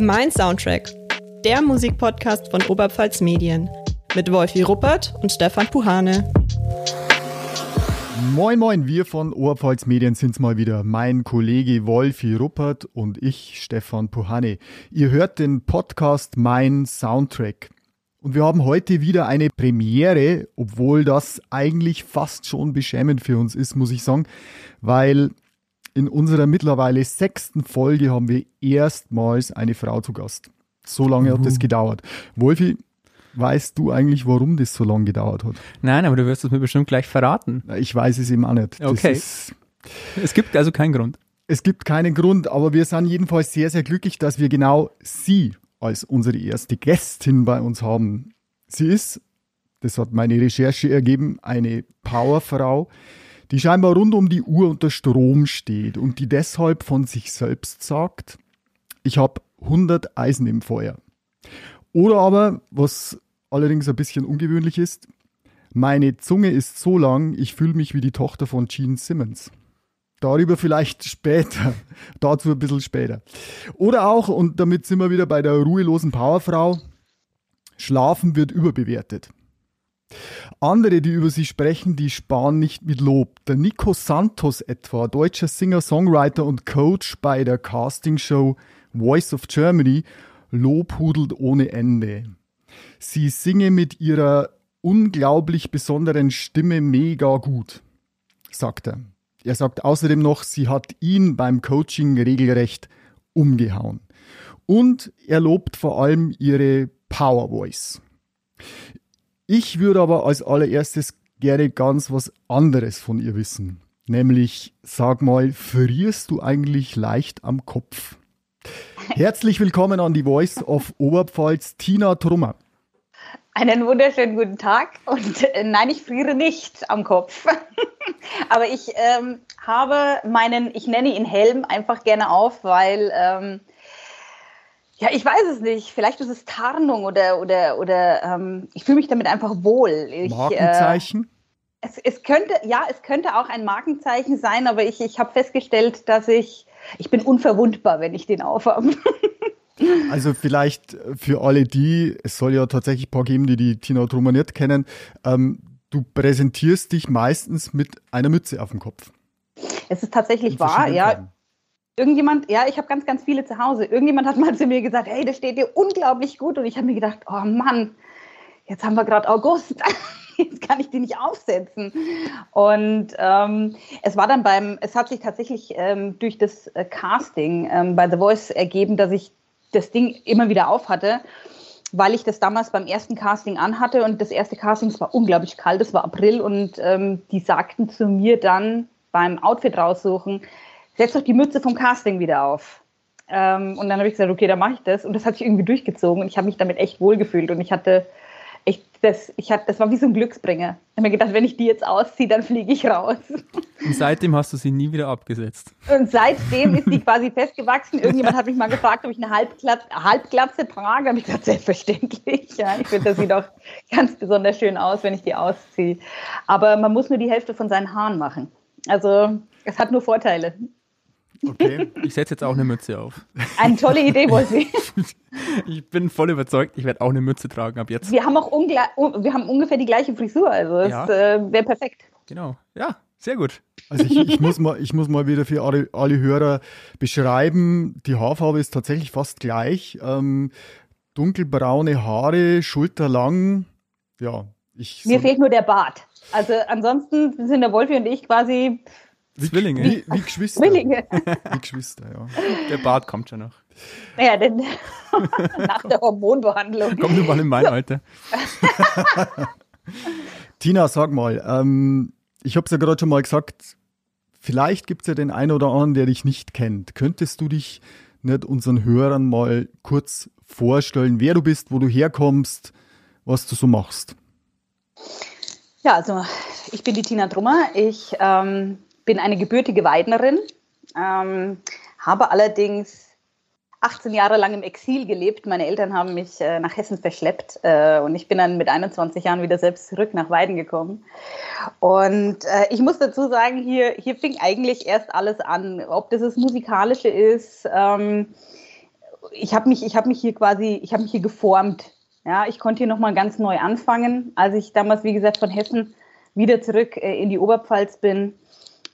Mein Soundtrack, der Musikpodcast von Oberpfalz Medien mit Wolfi Ruppert und Stefan Puhane. Moin, moin, wir von Oberpfalz Medien sind's mal wieder. Mein Kollege Wolfi Ruppert und ich, Stefan Puhane. Ihr hört den Podcast Mein Soundtrack. Und wir haben heute wieder eine Premiere, obwohl das eigentlich fast schon beschämend für uns ist, muss ich sagen, weil in unserer mittlerweile sechsten Folge haben wir erstmals eine Frau zu Gast. So lange uh. hat das gedauert. Wolfi, weißt du eigentlich, warum das so lange gedauert hat? Nein, aber du wirst es mir bestimmt gleich verraten. Ich weiß es eben auch nicht. Okay. es gibt also keinen Grund. Es gibt keinen Grund, aber wir sind jedenfalls sehr, sehr glücklich, dass wir genau sie als unsere erste Gästin bei uns haben. Sie ist, das hat meine Recherche ergeben, eine Powerfrau, die scheinbar rund um die Uhr unter Strom steht und die deshalb von sich selbst sagt, ich habe 100 Eisen im Feuer. Oder aber, was allerdings ein bisschen ungewöhnlich ist, meine Zunge ist so lang, ich fühle mich wie die Tochter von Gene Simmons. Darüber vielleicht später. Dazu ein bisschen später. Oder auch, und damit sind wir wieder bei der ruhelosen Powerfrau, Schlafen wird überbewertet. Andere, die über sie sprechen, die sparen nicht mit Lob. Der Nico Santos etwa, deutscher Singer, Songwriter und Coach bei der Castingshow Voice of Germany, lobhudelt ohne Ende. Sie singe mit ihrer unglaublich besonderen Stimme mega gut, sagt er. Er sagt außerdem noch, sie hat ihn beim Coaching regelrecht umgehauen. Und er lobt vor allem ihre Power Voice. Ich würde aber als allererstes gerne ganz was anderes von ihr wissen. Nämlich, sag mal, frierst du eigentlich leicht am Kopf? Herzlich willkommen an die Voice of Oberpfalz, Tina Trummer. Einen wunderschönen guten Tag und äh, nein, ich friere nicht am Kopf. Aber ich ähm, habe meinen, ich nenne ihn Helm, einfach gerne auf, weil, ähm, ja, ich weiß es nicht. Vielleicht ist es Tarnung oder, oder, oder ähm, ich fühle mich damit einfach wohl. Ich, Markenzeichen? Äh, es, es, könnte, ja, es könnte auch ein Markenzeichen sein, aber ich, ich habe festgestellt, dass ich, ich bin unverwundbar, wenn ich den aufhabe. Also vielleicht für alle die, es soll ja tatsächlich ein paar geben, die die Tina Trummer nicht kennen, ähm, du präsentierst dich meistens mit einer Mütze auf dem Kopf. Es ist tatsächlich wahr, ja. Farben. Irgendjemand, ja, ich habe ganz, ganz viele zu Hause. Irgendjemand hat mal zu mir gesagt, hey, das steht dir unglaublich gut. Und ich habe mir gedacht, oh Mann, jetzt haben wir gerade August. jetzt kann ich die nicht aufsetzen. Und ähm, es war dann beim, es hat sich tatsächlich ähm, durch das äh, Casting ähm, bei The Voice ergeben, dass ich das Ding immer wieder auf hatte, weil ich das damals beim ersten Casting anhatte und das erste Casting war unglaublich kalt, es war April und ähm, die sagten zu mir dann beim Outfit raussuchen, setz doch die Mütze vom Casting wieder auf. Ähm, und dann habe ich gesagt, okay, dann mache ich das und das hat sich irgendwie durchgezogen und ich habe mich damit echt wohlgefühlt und ich hatte echt, das, ich hatte, das war wie so ein Glücksbringer. Ich habe mir gedacht, wenn ich die jetzt ausziehe, dann fliege ich raus. Und seitdem hast du sie nie wieder abgesetzt. Und seitdem ist die quasi festgewachsen. Irgendjemand hat mich mal gefragt, ob ich eine Halbglatze, Halbglatze trage. Habe ich gesagt, selbstverständlich. Ja, ich finde, das sieht auch ganz besonders schön aus, wenn ich die ausziehe. Aber man muss nur die Hälfte von seinen Haaren machen. Also es hat nur Vorteile. Okay, ich setze jetzt auch eine Mütze auf. Eine tolle Idee, Wolfi. ich bin voll überzeugt, ich werde auch eine Mütze tragen ab jetzt. Wir haben auch wir haben ungefähr die gleiche Frisur, also ja. äh, wäre perfekt. Genau, ja, sehr gut. Also ich, ich, muss mal, ich muss mal wieder für alle, alle Hörer beschreiben, die Haarfarbe ist tatsächlich fast gleich. Ähm, dunkelbraune Haare, schulterlang, ja. Ich Mir fehlt nur der Bart. Also ansonsten sind der Wolfi und ich quasi Zwillinge. Wie, wie Geschwister. Zwillinge. Wie Geschwister, ja. Der Bart kommt schon noch. Ja, denn nach der Hormonbehandlung. Komm du mal in mein Alter. Tina, sag mal, ähm, ich habe es ja gerade schon mal gesagt, vielleicht gibt es ja den einen oder anderen, der dich nicht kennt. Könntest du dich nicht unseren Hörern mal kurz vorstellen, wer du bist, wo du herkommst, was du so machst? Ja, also ich bin die Tina Drummer. Ich ähm, bin eine gebürtige Weidnerin, ähm, habe allerdings 18 Jahre lang im Exil gelebt. Meine Eltern haben mich äh, nach Hessen verschleppt äh, und ich bin dann mit 21 Jahren wieder selbst zurück nach Weiden gekommen. Und äh, ich muss dazu sagen, hier, hier fing eigentlich erst alles an. Ob das das Musikalische ist, ähm, ich habe mich, hab mich hier quasi, ich habe mich hier geformt. Ja, ich konnte hier nochmal ganz neu anfangen, als ich damals, wie gesagt, von Hessen wieder zurück äh, in die Oberpfalz bin.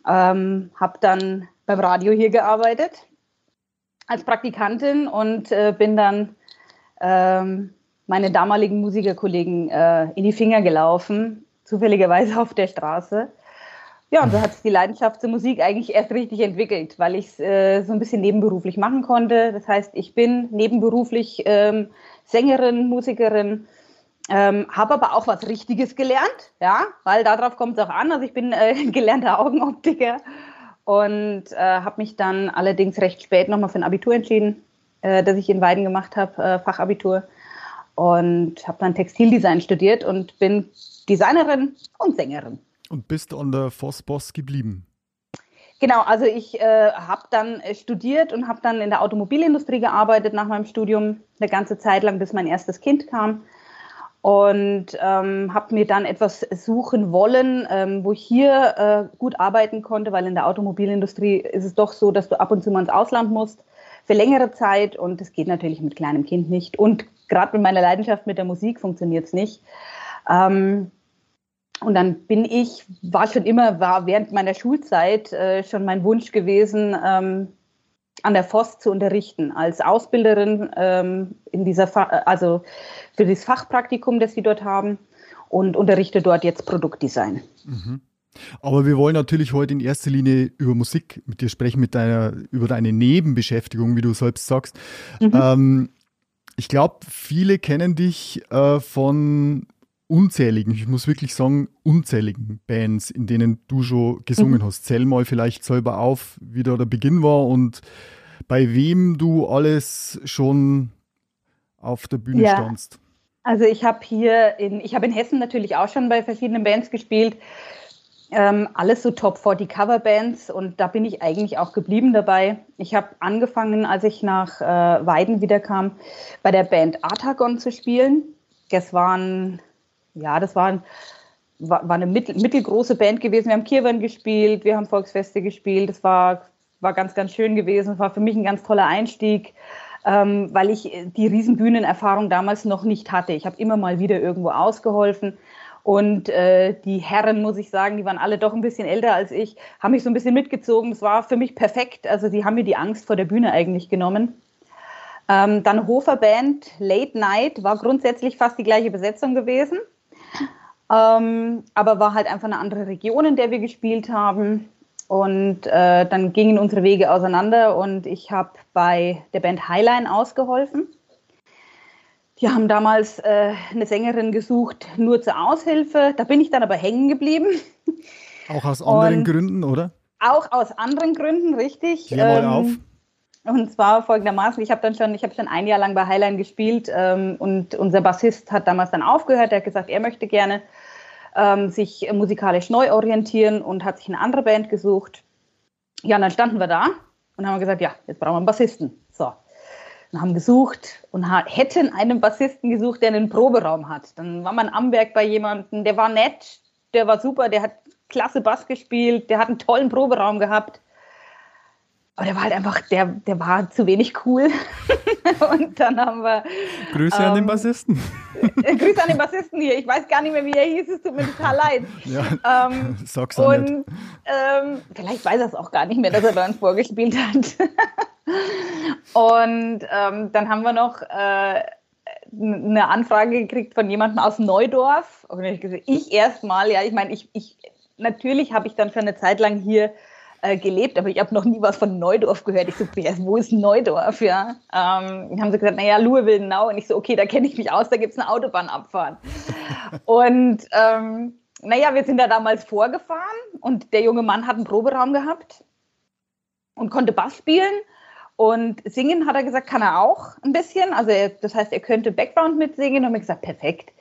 Ähm, habe dann beim Radio hier gearbeitet als Praktikantin und äh, bin dann ähm, meine damaligen Musikerkollegen äh, in die Finger gelaufen, zufälligerweise auf der Straße. Ja, und so hat sich die Leidenschaft zur Musik eigentlich erst richtig entwickelt, weil ich es äh, so ein bisschen nebenberuflich machen konnte. Das heißt, ich bin nebenberuflich ähm, Sängerin, Musikerin, ähm, habe aber auch was Richtiges gelernt, ja, weil darauf kommt es auch an. Also ich bin äh, gelernter Augenoptiker und äh, habe mich dann allerdings recht spät nochmal für ein Abitur entschieden, äh, das ich in Weiden gemacht habe, äh, Fachabitur. Und habe dann Textildesign studiert und bin Designerin und Sängerin. Und bist an der Vossboss geblieben? Genau, also ich äh, habe dann äh, studiert und habe dann in der Automobilindustrie gearbeitet nach meinem Studium eine ganze Zeit lang, bis mein erstes Kind kam. Und ähm, habe mir dann etwas suchen wollen, ähm, wo ich hier äh, gut arbeiten konnte, weil in der Automobilindustrie ist es doch so, dass du ab und zu mal ins Ausland musst für längere Zeit und das geht natürlich mit kleinem Kind nicht. Und gerade mit meiner Leidenschaft mit der Musik funktioniert es nicht. Ähm, und dann bin ich, war schon immer, war während meiner Schulzeit äh, schon mein Wunsch gewesen, ähm, an der FOS zu unterrichten, als Ausbilderin ähm, in dieser, Fa also für das Fachpraktikum, das sie dort haben und unterrichte dort jetzt Produktdesign. Mhm. Aber wir wollen natürlich heute in erster Linie über Musik mit dir sprechen, mit deiner, über deine Nebenbeschäftigung, wie du selbst sagst. Mhm. Ähm, ich glaube, viele kennen dich äh, von unzähligen, ich muss wirklich sagen, unzähligen Bands, in denen du schon gesungen mhm. hast. Zähl mal vielleicht selber auf, wie da der Beginn war und bei wem du alles schon auf der Bühne ja. standst. Also ich habe hier in, ich habe in Hessen natürlich auch schon bei verschiedenen Bands gespielt. Ähm, alles so Top 40 Coverbands und da bin ich eigentlich auch geblieben dabei. Ich habe angefangen, als ich nach äh, Weiden wiederkam, bei der Band Artagon zu spielen. Das waren ja, das war, war, war eine mittel, mittelgroße Band gewesen. Wir haben Kirwan gespielt, wir haben Volksfeste gespielt. Das war, war ganz, ganz schön gewesen. Das war für mich ein ganz toller Einstieg, ähm, weil ich die Riesenbühnenerfahrung damals noch nicht hatte. Ich habe immer mal wieder irgendwo ausgeholfen. Und äh, die Herren, muss ich sagen, die waren alle doch ein bisschen älter als ich, haben mich so ein bisschen mitgezogen. Das war für mich perfekt. Also sie haben mir die Angst vor der Bühne eigentlich genommen. Ähm, dann Hofer Band, Late Night, war grundsätzlich fast die gleiche Besetzung gewesen. Ähm, aber war halt einfach eine andere Region, in der wir gespielt haben. Und äh, dann gingen unsere Wege auseinander und ich habe bei der Band Highline ausgeholfen. Die haben damals äh, eine Sängerin gesucht, nur zur Aushilfe. Da bin ich dann aber hängen geblieben. Auch aus anderen und Gründen, oder? Auch aus anderen Gründen, richtig. Klär mal ähm, auf. Und zwar folgendermaßen, ich habe dann schon, ich habe schon ein Jahr lang bei Highline gespielt ähm, und unser Bassist hat damals dann aufgehört, er hat gesagt, er möchte gerne ähm, sich musikalisch neu orientieren und hat sich eine andere Band gesucht. Ja, und dann standen wir da und haben gesagt, ja, jetzt brauchen wir einen Bassisten. So. Und haben gesucht und hätten einen Bassisten gesucht, der einen Proberaum hat. Dann war man am Werk bei jemandem, der war nett, der war super, der hat klasse Bass gespielt, der hat einen tollen Proberaum gehabt. Aber der war halt einfach, der, der war zu wenig cool. und dann haben wir. Grüße ähm, an den ähm, Bassisten. Grüße an den Bassisten hier. Ich weiß gar nicht mehr, wie er hieß. Es tut mir total leid. Ja, ähm, sag's auch und ähm, vielleicht weiß er es auch gar nicht mehr, dass er bei uns vorgespielt hat. und ähm, dann haben wir noch äh, eine Anfrage gekriegt von jemandem aus Neudorf. Und ich ich erstmal, ja, ich meine, ich, ich, natürlich habe ich dann für eine Zeit lang hier äh, gelebt, aber ich habe noch nie was von Neudorf gehört. Ich so, wo ist Neudorf? Ja? Ähm, haben sie gesagt, naja, Louisville Now. Und ich so, okay, da kenne ich mich aus, da gibt es eine Autobahnabfahrt. und ähm, naja, wir sind da damals vorgefahren und der junge Mann hat einen Proberaum gehabt und konnte Bass spielen. Und singen hat er gesagt, kann er auch ein bisschen. Also er, das heißt, er könnte Background mitsingen. Und mir gesagt, perfekt.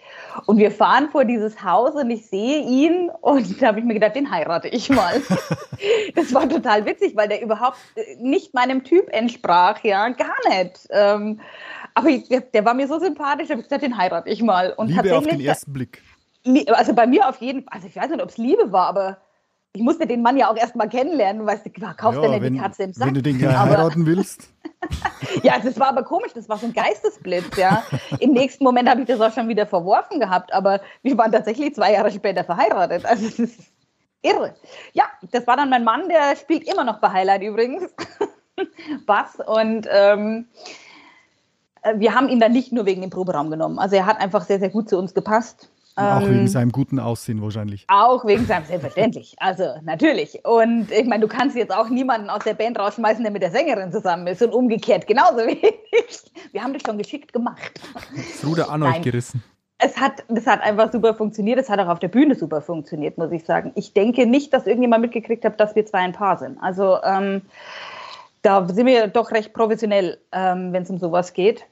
Und wir fahren vor dieses Haus und ich sehe ihn und da habe ich mir gedacht, den heirate ich mal. das war total witzig, weil der überhaupt äh, nicht meinem Typ entsprach, ja, gar nicht. Ähm, aber ich, der war mir so sympathisch, habe ich gesagt, den heirate ich mal. Und Liebe auf den ersten Blick. Also bei mir auf jeden Fall, also ich weiß nicht, ob es Liebe war, aber ich musste den Mann ja auch erstmal kennenlernen. Weißt du, kaufst ja, denn die Katze im Sack? Wenn du den gleich heiraten willst. ja, das war aber komisch, das war so ein Geistesblitz, ja. Im nächsten Moment habe ich das auch schon wieder verworfen gehabt, aber wir waren tatsächlich zwei Jahre später verheiratet. Also es ist irre. Ja, das war dann mein Mann, der spielt immer noch bei Highlight übrigens. Bass und ähm, äh, wir haben ihn dann nicht nur wegen dem Proberaum genommen. Also er hat einfach sehr, sehr gut zu uns gepasst. Auch ähm, wegen seinem guten Aussehen wahrscheinlich. Auch wegen seinem, selbstverständlich. Also natürlich. Und ich meine, du kannst jetzt auch niemanden aus der Band rausschmeißen, der mit der Sängerin zusammen ist und umgekehrt genauso wie ich. Wir haben das schon geschickt gemacht. Das Ruder an Nein. euch gerissen. Es hat, das hat einfach super funktioniert. Es hat auch auf der Bühne super funktioniert, muss ich sagen. Ich denke nicht, dass irgendjemand mitgekriegt hat, dass wir zwei ein Paar sind. Also ähm, da sind wir doch recht professionell, ähm, wenn es um sowas geht.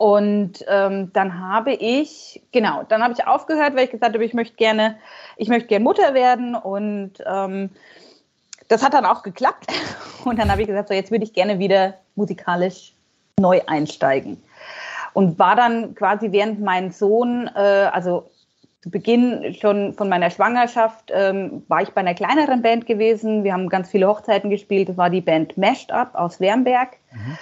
Und ähm, dann habe ich, genau, dann habe ich aufgehört, weil ich gesagt habe, ich möchte gerne, ich möchte gerne Mutter werden und ähm, das hat dann auch geklappt. Und dann habe ich gesagt, so jetzt würde ich gerne wieder musikalisch neu einsteigen. Und war dann quasi während mein Sohn, äh, also zu Beginn schon von meiner Schwangerschaft, ähm, war ich bei einer kleineren Band gewesen. Wir haben ganz viele Hochzeiten gespielt. Das war die Band Mashed Up aus Wernberg. Mhm.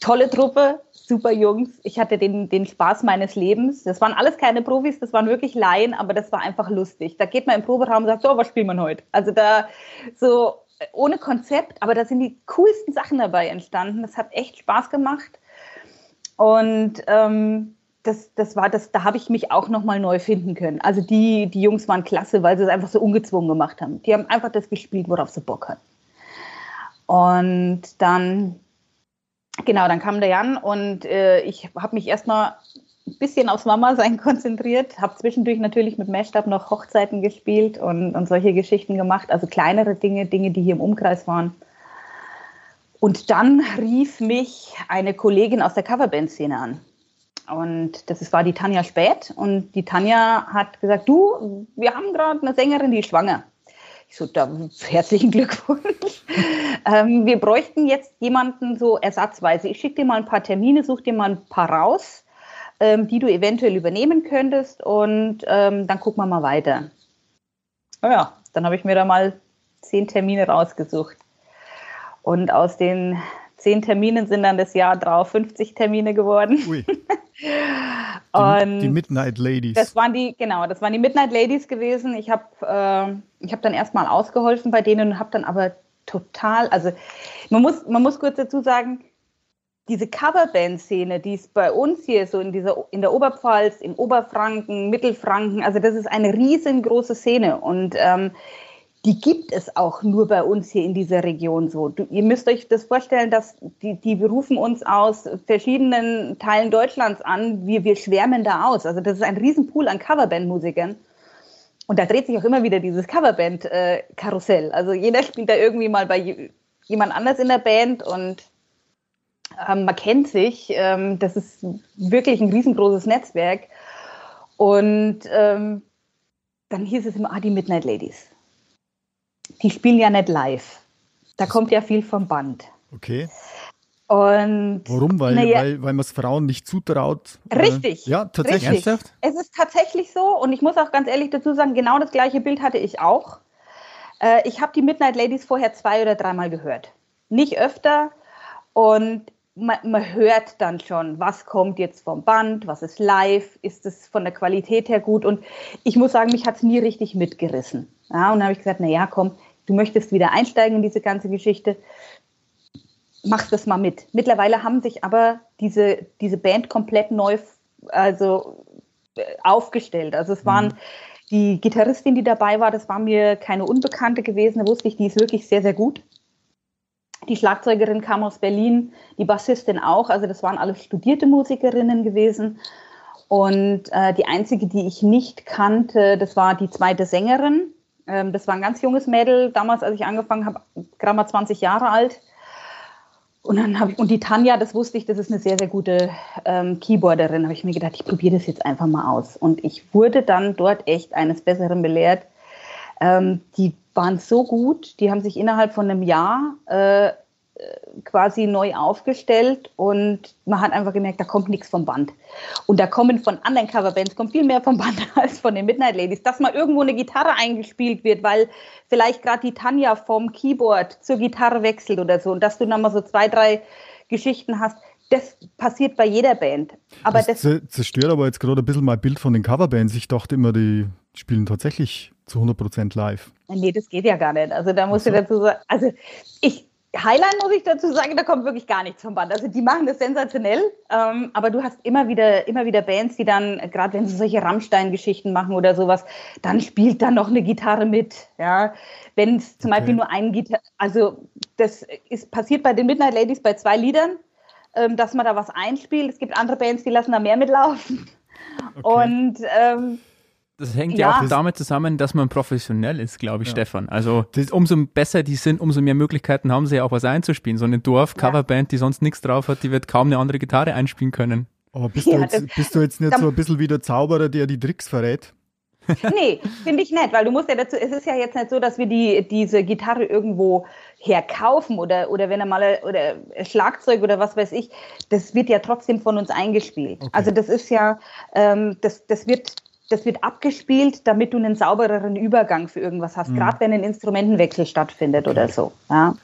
Tolle Truppe, super Jungs. Ich hatte den, den Spaß meines Lebens. Das waren alles keine Profis, das waren wirklich Laien, aber das war einfach lustig. Da geht man im Proberaum und sagt, so, was spielt man heute? Also da so ohne Konzept, aber da sind die coolsten Sachen dabei entstanden. Das hat echt Spaß gemacht. Und ähm, das, das war das, da habe ich mich auch nochmal neu finden können. Also die, die Jungs waren klasse, weil sie es einfach so ungezwungen gemacht haben. Die haben einfach das gespielt, worauf sie Bock hatten. Und dann genau, dann kam der Jan und äh, ich habe mich erstmal ein bisschen aufs Mama-Sein konzentriert, habe zwischendurch natürlich mit Meshdub noch Hochzeiten gespielt und, und solche Geschichten gemacht, also kleinere Dinge, Dinge, die hier im Umkreis waren. Und dann rief mich eine Kollegin aus der Coverband-Szene an. Und das war die Tanja Späth. Und die Tanja hat gesagt, du, wir haben gerade eine Sängerin, die ist schwanger. Ich so, da, herzlichen Glückwunsch. ähm, wir bräuchten jetzt jemanden so ersatzweise. Ich schicke dir mal ein paar Termine, such dir mal ein paar raus, ähm, die du eventuell übernehmen könntest und ähm, dann gucken wir mal weiter. Ja, dann habe ich mir da mal zehn Termine rausgesucht. Und aus den zehn Terminen sind dann das Jahr drauf 50 Termine geworden. Ui. Und die, Midnight Ladies. Das waren die, genau, das waren die Midnight Ladies gewesen. Ich habe äh, hab dann erstmal ausgeholfen bei denen und habe dann aber total, also man muss, man muss kurz dazu sagen, diese Coverband-Szene, die ist bei uns hier so in dieser in der Oberpfalz, im Oberfranken, Mittelfranken, also das ist eine riesengroße Szene und ähm, die gibt es auch nur bei uns hier in dieser Region so. Du, ihr müsst euch das vorstellen, dass die, die berufen uns aus verschiedenen Teilen Deutschlands an. Wir, wir schwärmen da aus. Also das ist ein Riesenpool an Coverband-Musikern. Und da dreht sich auch immer wieder dieses Coverband-Karussell. also jeder spielt da irgendwie mal bei jemand anders in der Band und ähm, man kennt sich. Ähm, das ist wirklich ein riesengroßes Netzwerk. Und ähm, dann hieß es immer, ah, die Midnight Ladies die spielen ja nicht live. Da kommt ja viel vom Band. Okay. Und Warum? Weil, ja, weil, weil man es Frauen nicht zutraut. Äh, richtig. Äh, ja, tatsächlich. Richtig. Es ist tatsächlich so und ich muss auch ganz ehrlich dazu sagen, genau das gleiche Bild hatte ich auch. Äh, ich habe die Midnight Ladies vorher zwei oder dreimal gehört. Nicht öfter und man, man, hört dann schon, was kommt jetzt vom Band, was ist live, ist es von der Qualität her gut und ich muss sagen, mich hat es nie richtig mitgerissen. Ja, und dann habe ich gesagt, na ja, komm, du möchtest wieder einsteigen in diese ganze Geschichte, mach das mal mit. Mittlerweile haben sich aber diese, diese Band komplett neu also, äh, aufgestellt. Also es waren mhm. die Gitarristin, die dabei war, das war mir keine Unbekannte gewesen, da wusste ich, die ist wirklich sehr, sehr gut. Die Schlagzeugerin kam aus Berlin, die Bassistin auch, also das waren alles studierte Musikerinnen gewesen. Und äh, die einzige, die ich nicht kannte, das war die zweite Sängerin. Ähm, das war ein ganz junges Mädel, damals, als ich angefangen habe, gerade mal 20 Jahre alt. Und dann ich, und die Tanja, das wusste ich, das ist eine sehr, sehr gute ähm, Keyboarderin, habe ich mir gedacht, ich probiere das jetzt einfach mal aus. Und ich wurde dann dort echt eines Besseren belehrt. Ähm, die waren so gut, die haben sich innerhalb von einem Jahr äh, quasi neu aufgestellt und man hat einfach gemerkt, da kommt nichts vom Band. Und da kommen von anderen Coverbands kommt viel mehr vom Band als von den Midnight Ladies. Dass mal irgendwo eine Gitarre eingespielt wird, weil vielleicht gerade die Tanja vom Keyboard zur Gitarre wechselt oder so und dass du dann mal so zwei, drei Geschichten hast, das passiert bei jeder Band. Aber das, das zerstört aber jetzt gerade ein bisschen mein Bild von den Coverbands. Ich dachte immer, die spielen tatsächlich zu 100% live. Nee, das geht ja gar nicht. Also da muss so. ich dazu sagen, also ich, Highline muss ich dazu sagen, da kommt wirklich gar nichts vom Band. Also die machen das sensationell, ähm, aber du hast immer wieder, immer wieder Bands, die dann, gerade wenn sie solche Rammstein-Geschichten machen oder sowas, dann spielt dann noch eine Gitarre mit. Ja, wenn es zum okay. Beispiel nur ein Gitarre, also das ist passiert bei den Midnight Ladies bei zwei Liedern, ähm, dass man da was einspielt. Es gibt andere Bands, die lassen da mehr mitlaufen. Okay. Und ähm, das hängt ja, ja auch damit zusammen, dass man professionell ist, glaube ich, ja. Stefan. Also das, umso besser die sind, umso mehr Möglichkeiten haben sie ja auch was einzuspielen. So eine Dorf-Coverband, die sonst nichts drauf hat, die wird kaum eine andere Gitarre einspielen können. Aber bist, ja, du, jetzt, bist du jetzt nicht so ein bisschen wie der Zauberer, der die Tricks verrät? nee, finde ich nett, weil du musst ja dazu, es ist ja jetzt nicht so, dass wir die, diese Gitarre irgendwo herkaufen oder, oder wenn er mal oder Schlagzeug oder was weiß ich, das wird ja trotzdem von uns eingespielt. Okay. Also das ist ja, ähm, das, das wird das wird abgespielt, damit du einen saubereren Übergang für irgendwas hast, mhm. gerade wenn ein Instrumentenwechsel stattfindet oder so. Ja.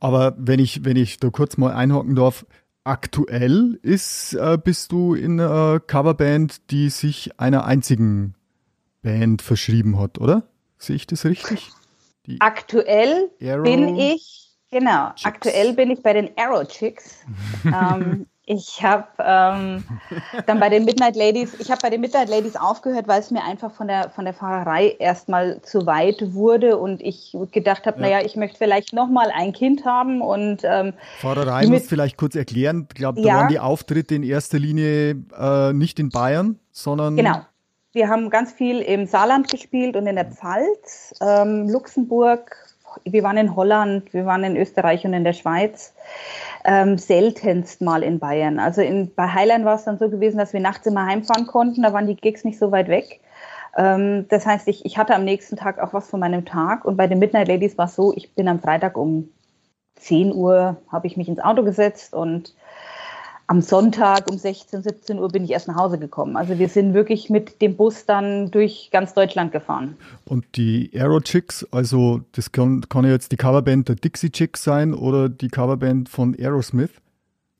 Aber wenn ich, wenn ich da kurz mal einhocken darf, aktuell ist, äh, bist du in einer Coverband, die sich einer einzigen Band verschrieben hat, oder? Sehe ich das richtig? Die aktuell Arrow bin ich, genau, Chicks. aktuell bin ich bei den Arrow Chicks. ähm, ich habe ähm, dann bei den Midnight Ladies, ich habe bei den Midnight Ladies aufgehört, weil es mir einfach von der von der Fahrerei erstmal zu weit wurde und ich gedacht habe, ja. naja, ich möchte vielleicht nochmal ein Kind haben und ähm, Fahrerei muss vielleicht kurz erklären. Ich glaube, da ja. waren die Auftritte in erster Linie äh, nicht in Bayern, sondern genau. Wir haben ganz viel im Saarland gespielt und in der Pfalz, ähm, Luxemburg. Wir waren in Holland, wir waren in Österreich und in der Schweiz ähm, seltenst mal in Bayern. Also in, bei Highline war es dann so gewesen, dass wir nachts immer heimfahren konnten, da waren die Gigs nicht so weit weg. Ähm, das heißt, ich, ich hatte am nächsten Tag auch was von meinem Tag und bei den Midnight Ladies war es so, ich bin am Freitag um 10 Uhr, habe ich mich ins Auto gesetzt und am Sonntag um 16, 17 Uhr bin ich erst nach Hause gekommen. Also wir sind wirklich mit dem Bus dann durch ganz Deutschland gefahren. Und die Aero Chicks, also das kann, kann ja jetzt die Coverband der Dixie Chicks sein oder die Coverband von Aerosmith.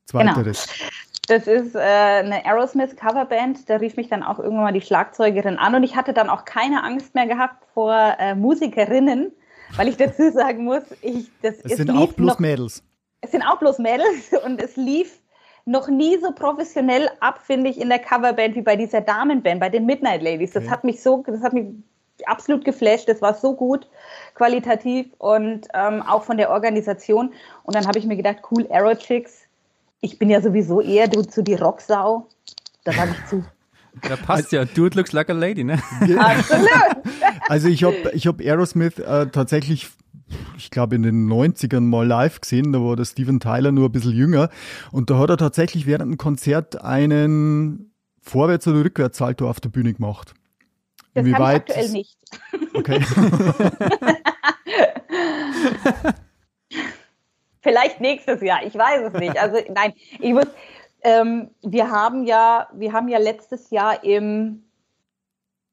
Zweiteres. Genau. Das ist äh, eine Aerosmith Coverband. Da rief mich dann auch irgendwann mal die Schlagzeugerin an und ich hatte dann auch keine Angst mehr gehabt vor äh, Musikerinnen, weil ich dazu sagen muss, ich das es sind auch bloß noch, Mädels. Es sind auch bloß Mädels und es lief noch nie so professionell ab, finde ich, in der Coverband wie bei dieser Damenband, bei den Midnight Ladies. Das okay. hat mich so, das hat mich absolut geflasht. Das war so gut qualitativ und ähm, auch von der Organisation. Und dann habe ich mir gedacht, cool, Arrow Chicks. Ich bin ja sowieso eher du zu die Rocksau. Da sage ich zu. Da passt ja. Dude looks like a lady, ne? Absolut. Also ich habe ich hab Aerosmith äh, tatsächlich ich glaube, in den 90ern mal live gesehen. Da war der Steven Tyler nur ein bisschen jünger. Und da hat er tatsächlich während einem Konzert einen Vorwärts- oder Rückwärtssalto auf der Bühne gemacht. Das Inwieweit kann ich aktuell nicht. Okay. Vielleicht nächstes Jahr, ich weiß es nicht. Also nein, ich muss, ähm, wir haben ja, wir haben ja letztes Jahr im,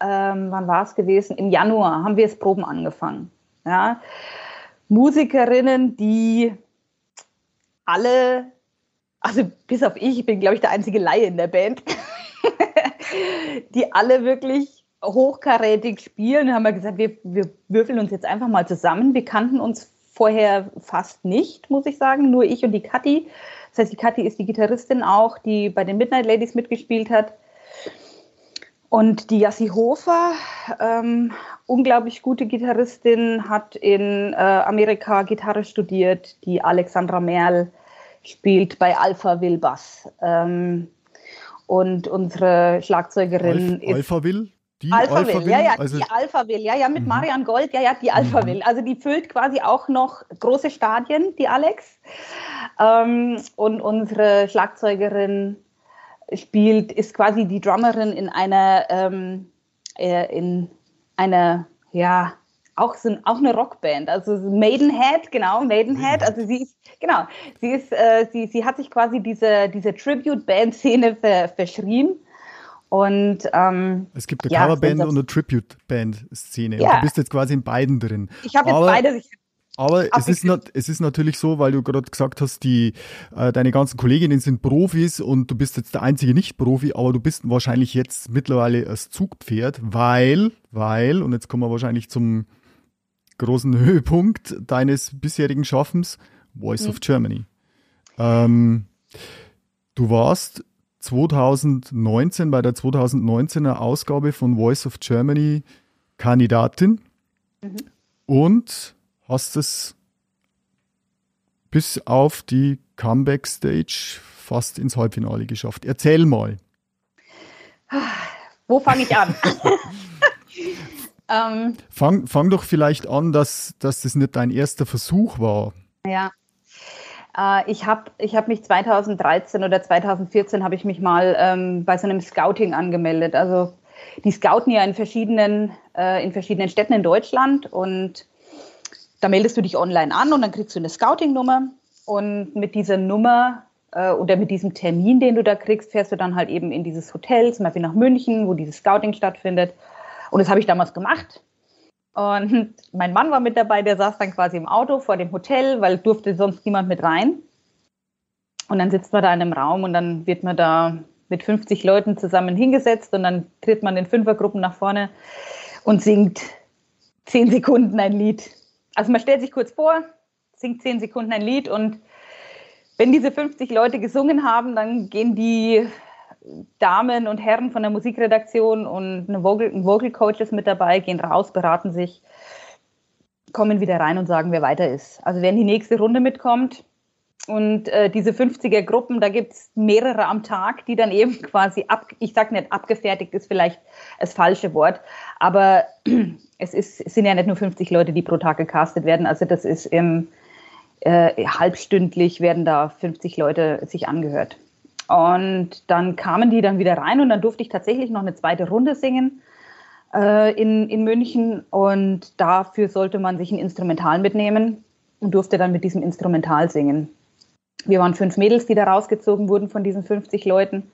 ähm, wann war es gewesen? Im Januar haben wir es Proben angefangen. Ja? Musikerinnen, die alle, also bis auf ich, ich bin glaube ich der einzige Laie in der Band, die alle wirklich hochkarätig spielen. Da haben wir gesagt, wir, wir würfeln uns jetzt einfach mal zusammen. Wir kannten uns vorher fast nicht, muss ich sagen, nur ich und die Kathi. Das heißt, die Kathi ist die Gitarristin auch, die bei den Midnight Ladies mitgespielt hat. Und die Jassi Hofer, ähm, unglaublich gute Gitarristin, hat in äh, Amerika Gitarre studiert. Die Alexandra Merl spielt bei Alpha Will Bass. Ähm, und unsere Schlagzeugerin Alf. Alpha Will? Die Alpha, Alpha Will, ja, ja, also die Alpha Will, ja, ja, mit mhm. Marian Gold, ja, ja, die Alpha mhm. Will. Also die füllt quasi auch noch große Stadien, die Alex. Ähm, und unsere Schlagzeugerin spielt, ist quasi die Drummerin in einer, ähm, äh, in einer, ja, auch so auch eine Rockband, also Maidenhead, genau, Maidenhead. Also sie ist, genau, sie ist, äh, sie, sie hat sich quasi diese, diese Tribute-Band-Szene ver, verschrien. Und ähm, es gibt eine ja, Coverband und eine Tribute-Band-Szene. Ja. du bist jetzt quasi in beiden drin. Ich habe jetzt beide aber es ist, not, es ist natürlich so, weil du gerade gesagt hast, die, äh, deine ganzen Kolleginnen sind Profis und du bist jetzt der einzige Nicht-Profi, aber du bist wahrscheinlich jetzt mittlerweile das Zugpferd, weil, weil, und jetzt kommen wir wahrscheinlich zum großen Höhepunkt deines bisherigen Schaffens, Voice mhm. of Germany. Ähm, du warst 2019 bei der 2019er Ausgabe von Voice of Germany Kandidatin mhm. und hast es bis auf die Comeback Stage fast ins Halbfinale geschafft. Erzähl mal. Wo fange ich an? ähm, fang, fang doch vielleicht an, dass, dass das nicht dein erster Versuch war. Ja. Äh, ich habe ich hab mich 2013 oder 2014 habe ich mich mal ähm, bei so einem Scouting angemeldet. Also die scouten ja in verschiedenen, äh, in verschiedenen Städten in Deutschland und da meldest du dich online an und dann kriegst du eine Scouting-Nummer und mit dieser Nummer äh, oder mit diesem Termin, den du da kriegst, fährst du dann halt eben in dieses Hotel, zum Beispiel nach München, wo dieses Scouting stattfindet. Und das habe ich damals gemacht. Und mein Mann war mit dabei, der saß dann quasi im Auto vor dem Hotel, weil durfte sonst niemand mit rein. Und dann sitzt man da in einem Raum und dann wird man da mit 50 Leuten zusammen hingesetzt und dann tritt man in Fünfergruppen nach vorne und singt zehn Sekunden ein Lied also man stellt sich kurz vor, singt zehn Sekunden ein Lied und wenn diese 50 Leute gesungen haben, dann gehen die Damen und Herren von der Musikredaktion und ein Vocal, ein Vocal Coach ist mit dabei, gehen raus, beraten sich, kommen wieder rein und sagen, wer weiter ist. Also wer in die nächste Runde mitkommt, und äh, diese 50er Gruppen, da gibt es mehrere am Tag, die dann eben quasi ab, ich sage nicht abgefertigt, ist vielleicht das falsche Wort, aber es, ist, es sind ja nicht nur 50 Leute, die pro Tag gecastet werden. Also das ist im äh, halbstündlich werden da 50 Leute sich angehört. Und dann kamen die dann wieder rein und dann durfte ich tatsächlich noch eine zweite Runde singen äh, in, in München und dafür sollte man sich ein Instrumental mitnehmen und durfte dann mit diesem Instrumental singen. Wir waren fünf Mädels, die da rausgezogen wurden von diesen 50 Leuten.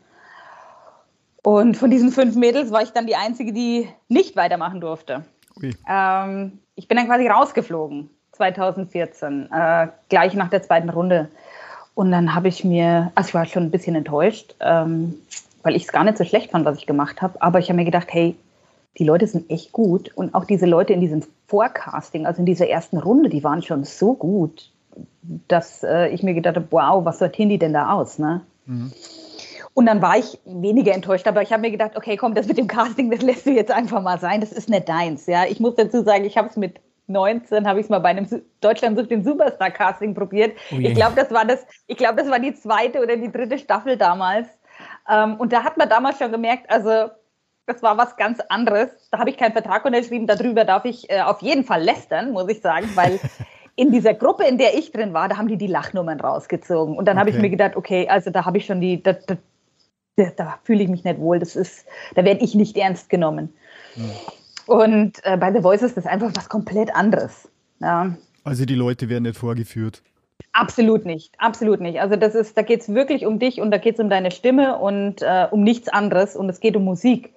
Und von diesen fünf Mädels war ich dann die Einzige, die nicht weitermachen durfte. Ähm, ich bin dann quasi rausgeflogen, 2014, äh, gleich nach der zweiten Runde. Und dann habe ich mir, also ich war schon ein bisschen enttäuscht, ähm, weil ich es gar nicht so schlecht fand, was ich gemacht habe. Aber ich habe mir gedacht, hey, die Leute sind echt gut. Und auch diese Leute in diesem Forecasting, also in dieser ersten Runde, die waren schon so gut dass äh, ich mir gedacht habe, wow, was sortieren die denn da aus? Ne? Mhm. Und dann war ich weniger enttäuscht, aber ich habe mir gedacht, okay, komm, das mit dem Casting, das lässt du jetzt einfach mal sein, das ist nicht deins. Ja, ich muss dazu sagen, ich habe es mit 19 habe ich es mal bei einem Deutschland sucht den Superstar Casting probiert. Oh ich glaube, das war das, ich glaube, das war die zweite oder die dritte Staffel damals. Ähm, und da hat man damals schon gemerkt, also das war was ganz anderes. Da habe ich keinen Vertrag unterschrieben. Darüber darf ich äh, auf jeden Fall lästern, muss ich sagen, weil in dieser Gruppe, in der ich drin war, da haben die die Lachnummern rausgezogen. Und dann okay. habe ich mir gedacht, okay, also da habe ich schon die, da, da, da fühle ich mich nicht wohl. Das ist, da werde ich nicht ernst genommen. Mhm. Und äh, bei The Voice ist das einfach was komplett anderes. Ja. Also die Leute werden nicht vorgeführt. Absolut nicht, absolut nicht. Also das ist, da geht es wirklich um dich und da geht es um deine Stimme und äh, um nichts anderes und es geht um Musik.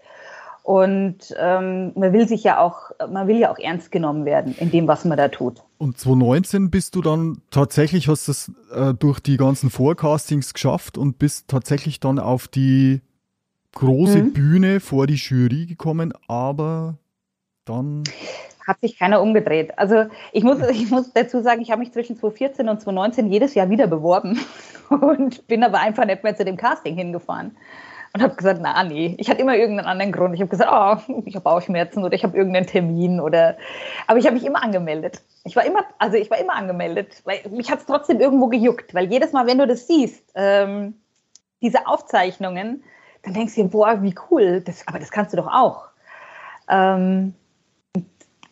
Und ähm, man will sich ja auch, man will ja auch ernst genommen werden in dem, was man da tut. Und 2019 bist du dann tatsächlich, hast das äh, durch die ganzen Forecastings geschafft und bist tatsächlich dann auf die große mhm. Bühne vor die Jury gekommen, aber dann hat sich keiner umgedreht. Also ich muss, ich muss dazu sagen, ich habe mich zwischen 2014 und 2019 jedes Jahr wieder beworben und bin aber einfach nicht mehr zu dem Casting hingefahren und habe gesagt, na nee, ich hatte immer irgendeinen anderen Grund. Ich habe gesagt, oh, ich habe Bauchschmerzen oder ich habe irgendeinen Termin oder aber ich habe mich immer angemeldet. Ich war immer, also ich war immer angemeldet, weil mich hat es trotzdem irgendwo gejuckt, weil jedes Mal, wenn du das siehst, ähm, diese Aufzeichnungen, dann denkst du dir, boah, wie cool, das, aber das kannst du doch auch. Ähm,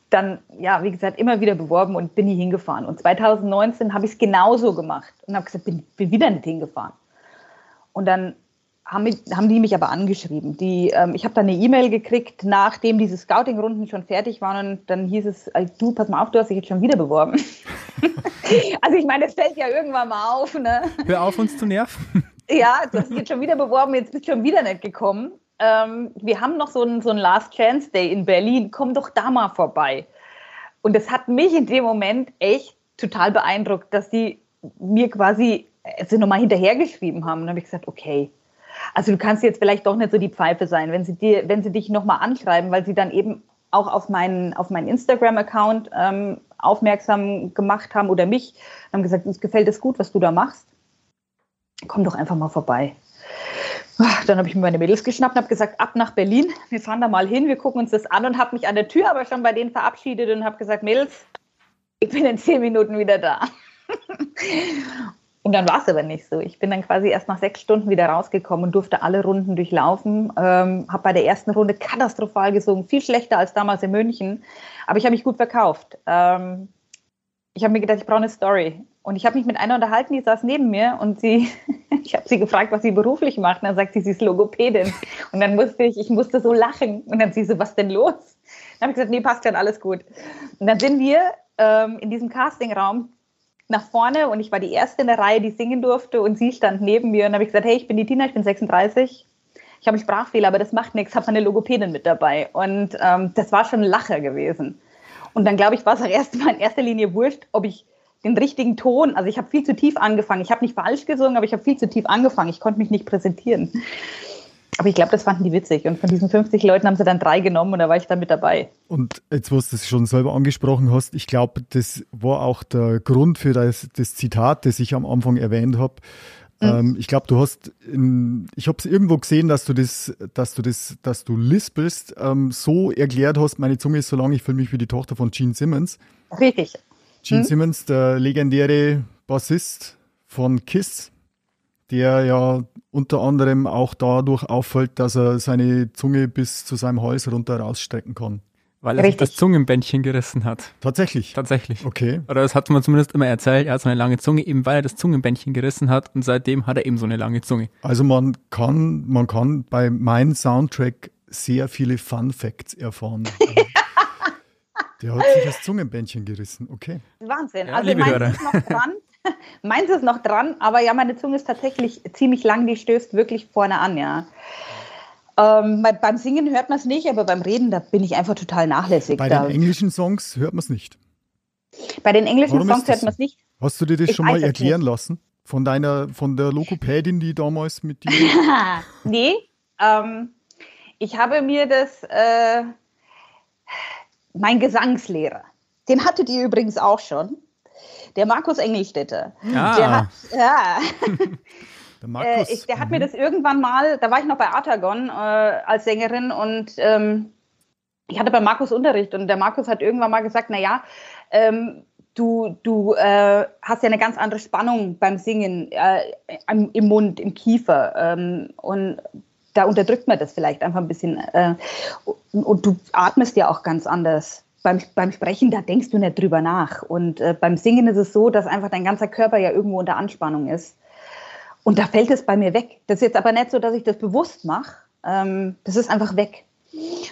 dann, ja, wie gesagt, immer wieder beworben und bin nie hingefahren. Und 2019 habe ich es genauso gemacht und habe gesagt, bin, bin wieder nicht hingefahren. Und dann haben, haben die mich aber angeschrieben. Die, ähm, ich habe dann eine E-Mail gekriegt, nachdem diese Scouting-Runden schon fertig waren und dann hieß es, du, pass mal auf, du hast dich jetzt schon wieder beworben. also ich meine, es fällt ja irgendwann mal auf. Ne? Hör auf, uns zu nerven. ja, du hast dich jetzt schon wieder beworben, jetzt bist du schon wieder nicht gekommen. Ähm, wir haben noch so einen, so einen Last Chance Day in Berlin, komm doch da mal vorbei. Und das hat mich in dem Moment echt total beeindruckt, dass die mir quasi also nochmal hinterhergeschrieben haben. Und dann habe ich gesagt, okay, also du kannst jetzt vielleicht doch nicht so die Pfeife sein, wenn sie dir, wenn sie dich nochmal anschreiben, weil sie dann eben auch auf meinen, auf meinen Instagram-Account ähm, aufmerksam gemacht haben oder mich, haben gesagt, uns gefällt es gut, was du da machst. Komm doch einfach mal vorbei. Dann habe ich mir meine Mädels geschnappt und habe gesagt, ab nach Berlin, wir fahren da mal hin, wir gucken uns das an und habe mich an der Tür aber schon bei denen verabschiedet und habe gesagt, Mädels, ich bin in zehn Minuten wieder da. Und dann war es aber nicht so. Ich bin dann quasi erst nach sechs Stunden wieder rausgekommen und durfte alle Runden durchlaufen. Ähm, habe bei der ersten Runde katastrophal gesungen, viel schlechter als damals in München. Aber ich habe mich gut verkauft. Ähm, ich habe mir gedacht, ich brauche eine Story. Und ich habe mich mit einer unterhalten, die saß neben mir und sie, ich habe sie gefragt, was sie beruflich macht. Und dann sagt sie, sie ist Logopädin. Und dann musste ich, ich musste so lachen. Und dann sie so, was denn los? Dann habe ich gesagt, nee, passt schon, alles gut. Und dann sind wir ähm, in diesem Castingraum nach vorne und ich war die erste in der Reihe, die singen durfte und sie stand neben mir und habe ich gesagt, hey, ich bin die Tina, ich bin 36. Ich habe einen Sprachfehler, aber das macht nichts, habe eine Logopädin mit dabei. Und ähm, das war schon ein Lacher gewesen. Und dann glaube ich, war es auch erstmal in erster Linie wurscht, ob ich den richtigen Ton, also ich habe viel zu tief angefangen. Ich habe nicht falsch gesungen, aber ich habe viel zu tief angefangen. Ich konnte mich nicht präsentieren. Aber ich glaube, das fanden die witzig. Und von diesen 50 Leuten haben sie dann drei genommen und da war ich dann mit dabei. Und jetzt, wo du es schon selber angesprochen hast, ich glaube, das war auch der Grund für das, das Zitat, das ich am Anfang erwähnt habe. Mhm. Ähm, ich glaube, du hast, in, ich habe es irgendwo gesehen, dass du das, dass du das, dass du lispelst, ähm, so erklärt hast, meine Zunge ist so lang, ich fühle mich wie die Tochter von Gene Simmons. Richtig. Gene mhm. Simmons, der legendäre Bassist von Kiss, der ja unter anderem auch dadurch auffällt, dass er seine Zunge bis zu seinem Hals runter rausstrecken kann. Weil er Richtig. sich das Zungenbändchen gerissen hat. Tatsächlich? Tatsächlich. Okay. Oder das hat man zumindest immer erzählt, er hat so eine lange Zunge, eben weil er das Zungenbändchen gerissen hat und seitdem hat er eben so eine lange Zunge. Also man kann, man kann bei meinem Soundtrack sehr viele Fun Facts erfahren. Der hat sich das Zungenbändchen gerissen, okay. Wahnsinn. Ja, also meins ist noch dran. meins ist noch dran, aber ja, meine Zunge ist tatsächlich ziemlich lang, die stößt wirklich vorne an, ja. Ähm, beim Singen hört man es nicht, aber beim Reden, da bin ich einfach total nachlässig. Bei den englischen Songs hört man es nicht. Bei den englischen Warum Songs hört man es nicht. Hast du dir das ich schon mal erklären nicht. lassen? Von deiner, von der Lokopädin, die damals mit dir. nee, ähm, ich habe mir das, äh, mein Gesangslehrer, den hattet ihr übrigens auch schon, der Markus Engelstädter. Ah. Der hat, ja. Der, Markus. Äh, ich, der hat mhm. mir das irgendwann mal, da war ich noch bei Artagon äh, als Sängerin und ähm, ich hatte bei Markus Unterricht und der Markus hat irgendwann mal gesagt, naja, ähm, du, du äh, hast ja eine ganz andere Spannung beim Singen äh, im, im, Mund, im Kiefer ähm, und da unterdrückt man das vielleicht einfach ein bisschen äh, und, und, du atmest ja auch ganz anders. Beim, beim Sprechen, da denkst du nicht drüber nach. Und äh, beim Singen ist es so, dass einfach dein ganzer Körper ja irgendwo unter Anspannung ist. Und da fällt es bei mir weg. Das ist jetzt aber nicht so, dass ich das bewusst mache. Ähm, das ist einfach weg.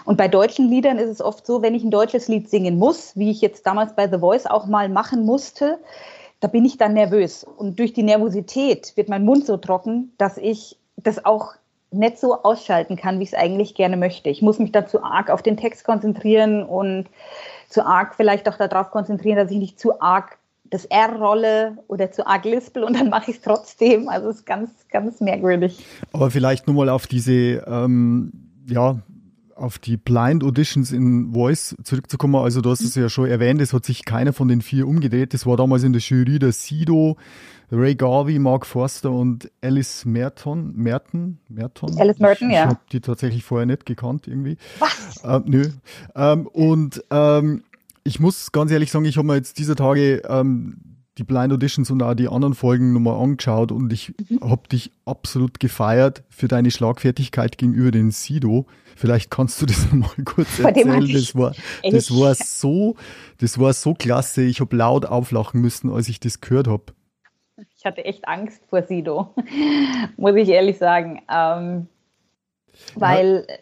Und bei deutschen Liedern ist es oft so, wenn ich ein deutsches Lied singen muss, wie ich jetzt damals bei The Voice auch mal machen musste, da bin ich dann nervös. Und durch die Nervosität wird mein Mund so trocken, dass ich das auch nicht so ausschalten kann, wie ich es eigentlich gerne möchte. Ich muss mich dazu arg auf den Text konzentrieren und zu arg vielleicht auch darauf konzentrieren, dass ich nicht zu arg das R rolle oder zu arg lispel und dann mache ich es trotzdem. Also es ist ganz, ganz merkwürdig. Aber vielleicht nur mal auf diese, ähm, ja, auf die Blind Auditions in Voice zurückzukommen. Also du hast es ja schon erwähnt, es hat sich keiner von den vier umgedreht. Das war damals in der Jury der Sido, Ray Garvey, Mark Forster und Alice Merton. Merton? Merton? Alice Merton, ich, ja. Ich habe die tatsächlich vorher nicht gekannt irgendwie. Was? Äh, nö. Ähm, und ähm, ich muss ganz ehrlich sagen, ich habe mir jetzt dieser Tage ähm, die Blind Auditions und auch die anderen Folgen nochmal angeschaut und ich mhm. habe dich absolut gefeiert für deine Schlagfertigkeit gegenüber den Sido. Vielleicht kannst du das nochmal kurz erzählen. Das war, das war so, das war so klasse. Ich habe laut auflachen müssen, als ich das gehört habe. hatte echt Angst vor Sido, muss ich ehrlich sagen. Ähm, weil. Ja.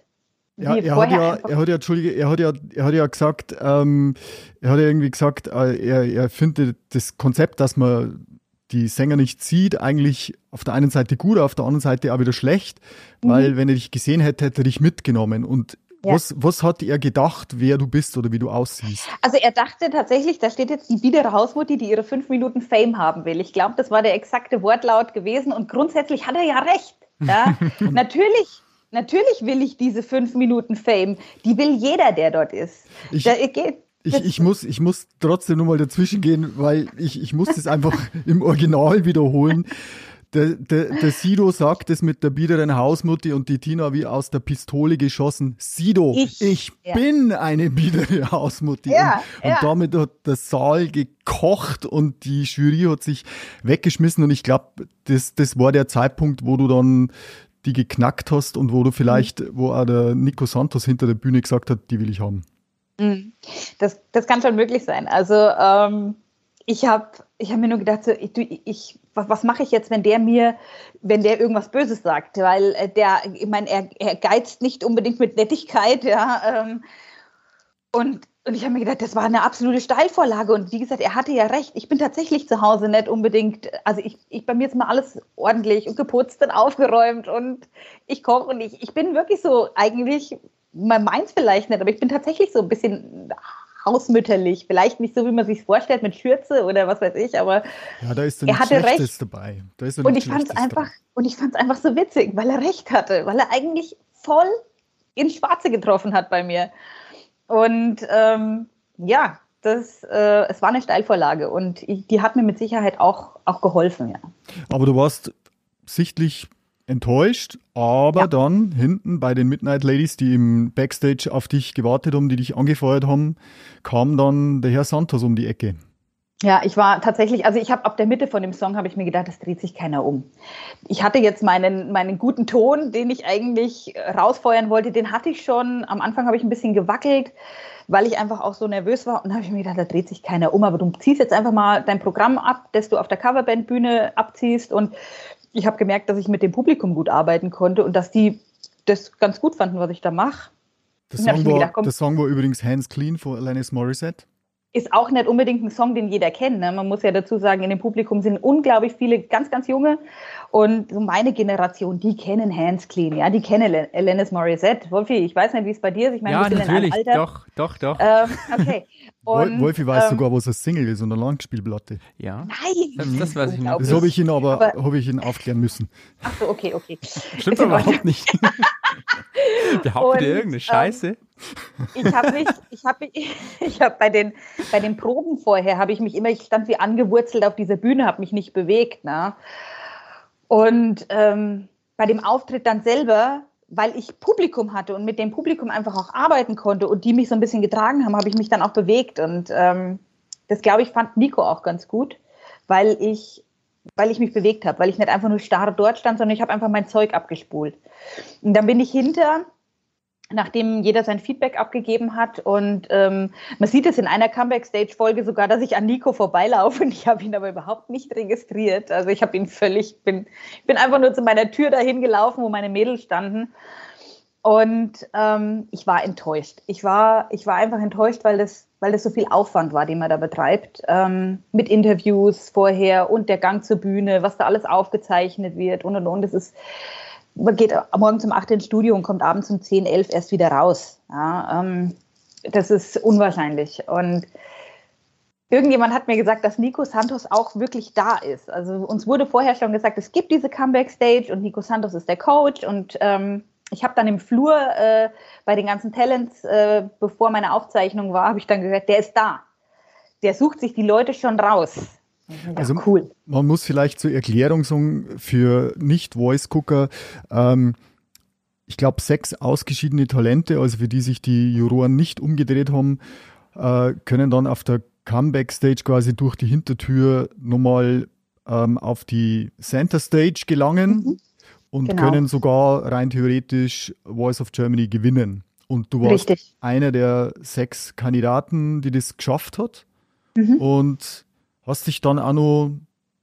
Ja, er hat ja, er hat ja, Entschuldige, er hat ja, er hat ja gesagt, ähm, er hat ja irgendwie gesagt, äh, er, er findet das Konzept, dass man die Sänger nicht sieht, eigentlich auf der einen Seite gut, auf der anderen Seite auch wieder schlecht, mhm. weil wenn er dich gesehen hätte, hätte er dich mitgenommen. Und ja. was, was hat er gedacht, wer du bist oder wie du aussiehst? Also er dachte tatsächlich, da steht jetzt die biedere Hausmutti, die ihre fünf Minuten Fame haben will. Ich glaube, das war der exakte Wortlaut gewesen und grundsätzlich hat er ja recht. Ja? Natürlich Natürlich will ich diese fünf Minuten Fame. Die will jeder, der dort ist. Ich, da, geht, ich, ich, muss, ich muss trotzdem nochmal dazwischen gehen, weil ich, ich muss das einfach im Original wiederholen. Der, der, der Sido sagt es mit der biederen Hausmutti und die Tina wie aus der Pistole geschossen. Sido, ich, ich ja. bin eine biedere Hausmutti. Ja, und, ja. und, damit hat der Saal gekocht und die Jury hat sich weggeschmissen und ich glaube, das, das war der Zeitpunkt, wo du dann die geknackt hast und wo du vielleicht, mhm. wo auch der Nico Santos hinter der Bühne gesagt hat, die will ich haben. Mhm. Das, das kann schon möglich sein. Also ähm, ich habe ich hab mir nur gedacht, so, ich, ich, was, was mache ich jetzt, wenn der mir, wenn der irgendwas Böses sagt? Weil äh, der, ich meine, er, er geizt nicht unbedingt mit Nettigkeit, ja. Ähm, und, und ich habe mir gedacht, das war eine absolute Steilvorlage. Und wie gesagt, er hatte ja recht. Ich bin tatsächlich zu Hause nicht unbedingt, also ich, ich bei mir ist mal alles ordentlich und geputzt und aufgeräumt und ich koche und ich, ich bin wirklich so eigentlich man meint es vielleicht nicht, aber ich bin tatsächlich so ein bisschen hausmütterlich. Vielleicht nicht so, wie man sich vorstellt mit Schürze oder was weiß ich, aber ja, da ist er hatte recht. dabei. Und ich fand es einfach und ich fand es einfach so witzig, weil er recht hatte, weil er eigentlich voll ins Schwarze getroffen hat bei mir. Und ähm, ja, das, äh, es war eine Steilvorlage und ich, die hat mir mit Sicherheit auch, auch geholfen, ja. Aber du warst sichtlich enttäuscht, aber ja. dann hinten bei den Midnight Ladies, die im Backstage auf dich gewartet haben, die dich angefeuert haben, kam dann der Herr Santos um die Ecke. Ja, ich war tatsächlich, also ich habe ab der Mitte von dem Song habe ich mir gedacht, es dreht sich keiner um. Ich hatte jetzt meinen, meinen guten Ton, den ich eigentlich rausfeuern wollte, den hatte ich schon. Am Anfang habe ich ein bisschen gewackelt, weil ich einfach auch so nervös war. Und dann habe ich mir gedacht, da dreht sich keiner um. Aber du ziehst jetzt einfach mal dein Programm ab, das du auf der Coverband-Bühne abziehst. Und ich habe gemerkt, dass ich mit dem Publikum gut arbeiten konnte und dass die das ganz gut fanden, was ich da mache. Der, Song war, gedacht, der Song war übrigens Hands Clean von Alanis Morissette ist auch nicht unbedingt ein Song, den jeder kennt. Ne? Man muss ja dazu sagen, in dem Publikum sind unglaublich viele ganz, ganz junge. Und so meine Generation, die kennen Hands Clean, ja, die kennen Alanis Morissette. Wolfi, ich weiß nicht, wie es bei dir ist. Ich meine, ja, natürlich, Alter. doch, doch, doch. Ähm, okay. Und, Wolfi weiß ähm, sogar, was ein Single ist und eine Langspielplatte. Ja. Nein! Das, das weiß ich nicht. Das habe ich ihn aber, aber habe ich ihn aufklären müssen. Ach so, okay, okay. Stimmt aber überhaupt nicht. Behauptet ihr irgendeine Scheiße? Ähm, ich habe mich, ich habe ich habe bei den, bei den Proben vorher, habe ich mich immer, ich stand wie angewurzelt auf dieser Bühne, habe mich nicht bewegt. Ne? Und ähm, bei dem Auftritt dann selber, weil ich Publikum hatte und mit dem Publikum einfach auch arbeiten konnte und die mich so ein bisschen getragen haben, habe ich mich dann auch bewegt. Und ähm, das, glaube ich, fand Nico auch ganz gut, weil ich, weil ich mich bewegt habe, weil ich nicht einfach nur starr dort stand, sondern ich habe einfach mein Zeug abgespult. Und dann bin ich hinter nachdem jeder sein Feedback abgegeben hat. Und ähm, man sieht es in einer Comeback-Stage-Folge sogar, dass ich an Nico vorbeilaufe und ich habe ihn aber überhaupt nicht registriert. Also ich habe ihn völlig, bin, bin einfach nur zu meiner Tür dahin gelaufen, wo meine Mädels standen. Und ähm, ich war enttäuscht. Ich war, ich war einfach enttäuscht, weil das, weil das so viel Aufwand war, den man da betreibt. Ähm, mit Interviews vorher und der Gang zur Bühne, was da alles aufgezeichnet wird und und und. Das ist, man geht morgens um 8 ins Studio und kommt abends um 10, 11 erst wieder raus. Ja, ähm, das ist unwahrscheinlich. Und irgendjemand hat mir gesagt, dass Nico Santos auch wirklich da ist. Also uns wurde vorher schon gesagt, es gibt diese Comeback-Stage und Nico Santos ist der Coach. Und ähm, ich habe dann im Flur äh, bei den ganzen Talents, äh, bevor meine Aufzeichnung war, habe ich dann gehört, der ist da. Der sucht sich die Leute schon raus. Ja, also cool. man muss vielleicht zur Erklärung sagen, für Nicht-Voice-Gucker, ähm, ich glaube, sechs ausgeschiedene Talente, also für die sich die Juroren nicht umgedreht haben, äh, können dann auf der Comeback-Stage quasi durch die Hintertür nochmal ähm, auf die Center Stage gelangen mhm. Und genau. können sogar rein theoretisch Voice of Germany gewinnen. Und du warst Richtig. einer der sechs Kandidaten, die das geschafft hat. Mhm. Und hast dich dann auch noch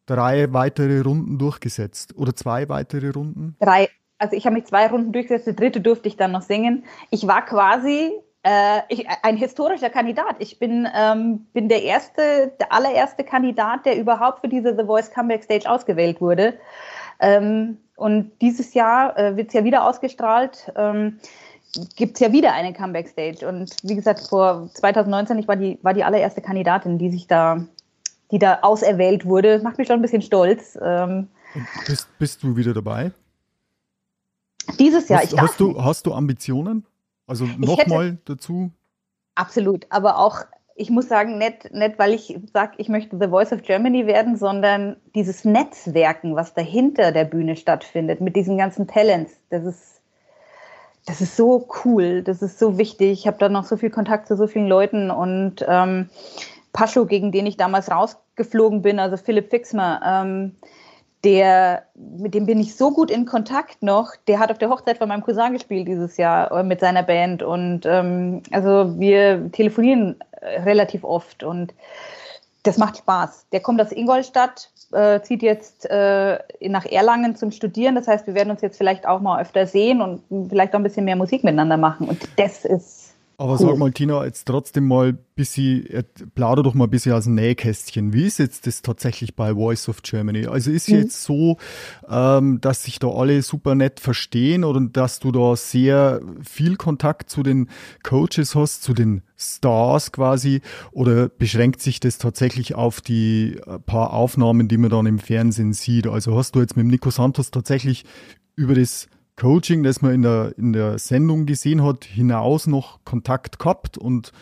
drei weitere Runden durchgesetzt oder zwei weitere Runden? Drei. Also ich habe mich zwei Runden durchgesetzt, die dritte durfte ich dann noch singen. Ich war quasi äh, ich, ein historischer Kandidat. Ich bin, ähm, bin der erste, der allererste Kandidat, der überhaupt für diese The Voice Comeback Stage ausgewählt wurde. Ähm, und dieses Jahr äh, wird es ja wieder ausgestrahlt. Ähm, gibt es ja wieder eine Comeback Stage. Und wie gesagt, vor 2019, ich war die, war die allererste Kandidatin, die sich da, die da auserwählt wurde. Macht mich schon ein bisschen stolz. Ähm, bist, bist du wieder dabei? Dieses Jahr. Hast, ich hast, du, hast du Ambitionen? Also nochmal dazu? Absolut, aber auch, ich muss sagen, nicht, nicht weil ich sage, ich möchte The Voice of Germany werden, sondern dieses Netzwerken, was dahinter der Bühne stattfindet, mit diesen ganzen Talents, das ist das ist so cool, das ist so wichtig. Ich habe da noch so viel Kontakt zu so vielen Leuten und ähm, Pascho, gegen den ich damals rausgeflogen bin, also Philipp Fixmer, ähm, der, mit dem bin ich so gut in Kontakt noch. Der hat auf der Hochzeit von meinem Cousin gespielt dieses Jahr äh, mit seiner Band und ähm, also wir telefonieren relativ oft und das macht Spaß. Der kommt aus Ingolstadt, äh, zieht jetzt äh, nach Erlangen zum Studieren. Das heißt, wir werden uns jetzt vielleicht auch mal öfter sehen und vielleicht auch ein bisschen mehr Musik miteinander machen. Und das ist aber cool. sag mal, Tina, jetzt trotzdem mal ein bisschen, plauder doch mal ein bisschen aus dem Nähkästchen. Wie ist jetzt das tatsächlich bei Voice of Germany? Also ist mhm. jetzt so, ähm, dass sich da alle super nett verstehen oder dass du da sehr viel Kontakt zu den Coaches hast, zu den Stars quasi? Oder beschränkt sich das tatsächlich auf die äh, paar Aufnahmen, die man dann im Fernsehen sieht? Also hast du jetzt mit Nico Santos tatsächlich über das Coaching, das man in der, in der Sendung gesehen hat, hinaus noch Kontakt gehabt und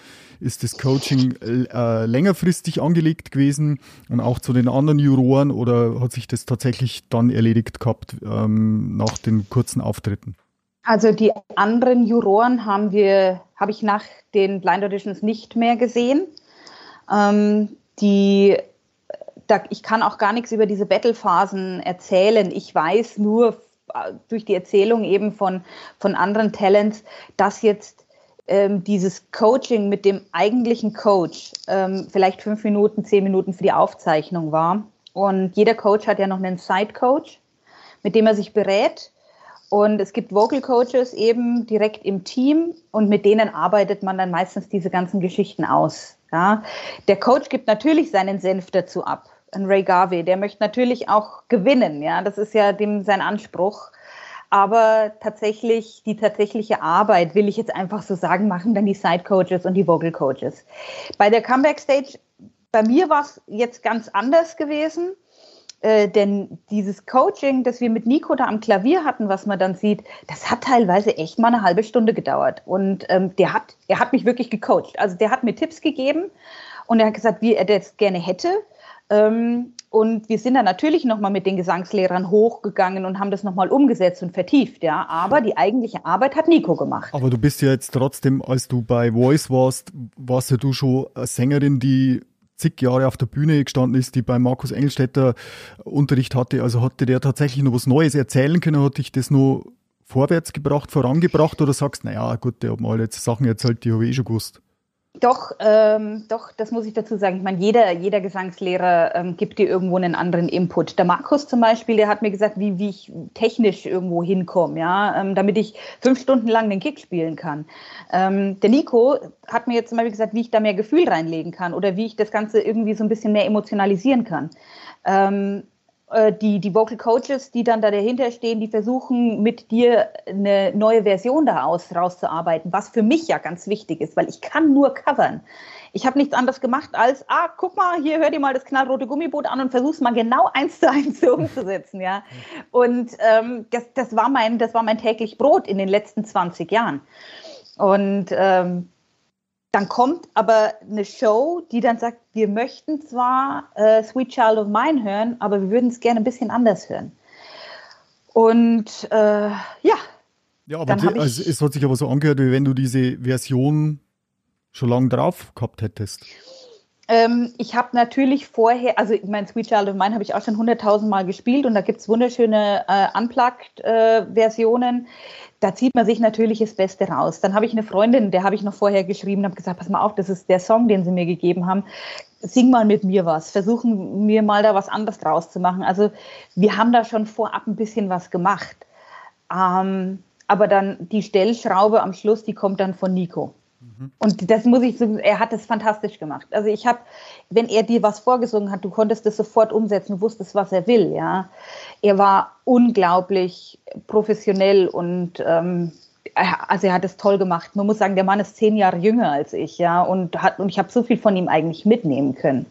ist das Coaching äh, längerfristig angelegt gewesen und auch zu den anderen Juroren oder hat sich das tatsächlich dann erledigt gehabt ähm, nach den kurzen Auftritten? Also die anderen Juroren haben wir, habe ich nach den Blind Auditions nicht mehr gesehen. Ähm, die da, ich kann auch gar nichts über diese Battle-Phasen erzählen. Ich weiß nur durch die Erzählung eben von, von anderen Talents, dass jetzt ähm, dieses Coaching mit dem eigentlichen Coach ähm, vielleicht fünf Minuten, zehn Minuten für die Aufzeichnung war. Und jeder Coach hat ja noch einen Side-Coach, mit dem er sich berät. Und es gibt Vocal Coaches eben direkt im Team und mit denen arbeitet man dann meistens diese ganzen Geschichten aus. Ja. Der Coach gibt natürlich seinen Senf dazu ab ein Ray Garvey, der möchte natürlich auch gewinnen, ja, das ist ja dem sein Anspruch. Aber tatsächlich, die tatsächliche Arbeit, will ich jetzt einfach so sagen, machen dann die Side Coaches und die Vocal Coaches. Bei der Comeback Stage, bei mir war es jetzt ganz anders gewesen. Äh, denn dieses Coaching, das wir mit Nico da am Klavier hatten, was man dann sieht, das hat teilweise echt mal eine halbe Stunde gedauert. Und ähm, der hat, er hat mich wirklich gecoacht. Also der hat mir Tipps gegeben und er hat gesagt, wie er das gerne hätte. Ähm, und wir sind dann natürlich nochmal mit den Gesangslehrern hochgegangen und haben das nochmal umgesetzt und vertieft, ja. Aber die eigentliche Arbeit hat Nico gemacht. Aber du bist ja jetzt trotzdem, als du bei Voice warst, warst ja du schon eine Sängerin, die zig Jahre auf der Bühne gestanden ist, die bei Markus Engelstädter Unterricht hatte. Also hatte der tatsächlich noch was Neues erzählen können? Hat dich das nur vorwärts gebracht, vorangebracht? Oder sagst, naja, gut, der hat mal jetzt Sachen erzählt, die habe ich eh schon gewusst? Doch, ähm, doch, das muss ich dazu sagen. Ich meine, jeder, jeder Gesangslehrer ähm, gibt dir irgendwo einen anderen Input. Der Markus zum Beispiel, der hat mir gesagt, wie, wie ich technisch irgendwo hinkomme, ja, ähm, damit ich fünf Stunden lang den Kick spielen kann. Ähm, der Nico hat mir jetzt zum Beispiel gesagt, wie ich da mehr Gefühl reinlegen kann oder wie ich das Ganze irgendwie so ein bisschen mehr emotionalisieren kann. Äh, die, die Vocal Coaches, die dann da dahinter stehen, die versuchen mit dir eine neue Version daraus rauszuarbeiten, was für mich ja ganz wichtig ist, weil ich kann nur covern. Ich habe nichts anderes gemacht als, ah, guck mal, hier hör dir mal das knallrote Gummiboot an und versuch's mal genau eins zu eins so umzusetzen, ja. Und ähm, das, das, war mein, das war mein täglich Brot in den letzten 20 Jahren. Und ähm, dann kommt aber eine Show, die dann sagt, wir möchten zwar äh, Sweet Child of Mine hören, aber wir würden es gerne ein bisschen anders hören. Und äh, ja. Ja, aber die, also es hat sich aber so angehört, wie wenn du diese Version schon lange drauf gehabt hättest. Ähm, ich habe natürlich vorher, also mein Sweet Child of Mine habe ich auch schon hunderttausend Mal gespielt und da gibt es wunderschöne äh, Unplugged-Versionen. Äh, da zieht man sich natürlich das Beste raus. Dann habe ich eine Freundin, der habe ich noch vorher geschrieben, habe gesagt, pass mal auf, das ist der Song, den sie mir gegeben haben. Sing mal mit mir was, versuchen wir mal da was anderes draus zu machen. Also wir haben da schon vorab ein bisschen was gemacht. Ähm, aber dann die Stellschraube am Schluss, die kommt dann von Nico. Und das muss ich sagen, er hat es fantastisch gemacht. Also ich habe, wenn er dir was vorgesungen hat, du konntest das sofort umsetzen, du wusstest, was er will, ja. Er war unglaublich professionell und ähm, also er hat es toll gemacht. Man muss sagen, der Mann ist zehn Jahre jünger als ich, ja, und hat und ich habe so viel von ihm eigentlich mitnehmen können.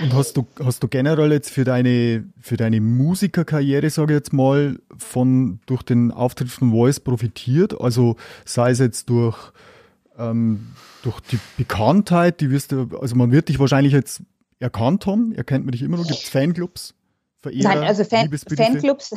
Und hast du hast du generell jetzt für deine für deine Musikerkarriere, sage ich jetzt mal, von durch den Auftritt von Voice profitiert? Also sei es jetzt durch ähm, durch die Bekanntheit, die wirst du, also man wird dich wahrscheinlich jetzt erkannt haben, erkennt man dich immer noch, gibt es Fanclubs? Verehrer, Nein, also Fan, Fanclubs.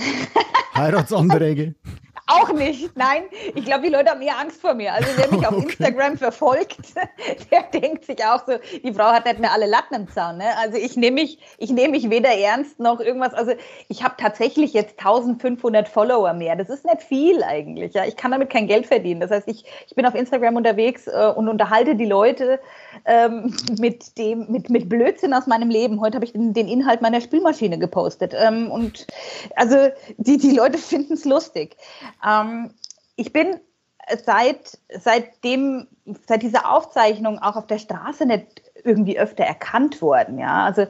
Heiratsanträge. Auch nicht, nein. Ich glaube, die Leute haben eher Angst vor mir. Also wer mich auf okay. Instagram verfolgt, der denkt sich auch so, die Frau hat nicht mehr alle Latten im Zaun. Ne? Also ich nehme mich, ich nehme mich weder ernst noch irgendwas. Also ich habe tatsächlich jetzt 1500 Follower mehr. Das ist nicht viel eigentlich. Ja? Ich kann damit kein Geld verdienen. Das heißt, ich, ich bin auf Instagram unterwegs äh, und unterhalte die Leute ähm, mit dem, mit, mit Blödsinn aus meinem Leben. Heute habe ich den, den, Inhalt meiner Spülmaschine gepostet. Ähm, und also die, die Leute finden es lustig. Ähm, ich bin seit, seitdem, seit dieser Aufzeichnung auch auf der Straße nicht irgendwie öfter erkannt worden. Ja, also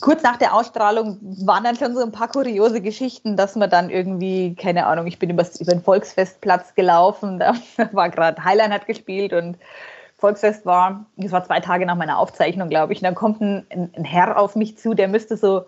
kurz nach der Ausstrahlung waren dann schon so ein paar kuriose Geschichten, dass man dann irgendwie, keine Ahnung, ich bin über, über den Volksfestplatz gelaufen, da war gerade Highline hat gespielt und Volksfest war, das war zwei Tage nach meiner Aufzeichnung, glaube ich, und dann kommt ein, ein Herr auf mich zu, der müsste so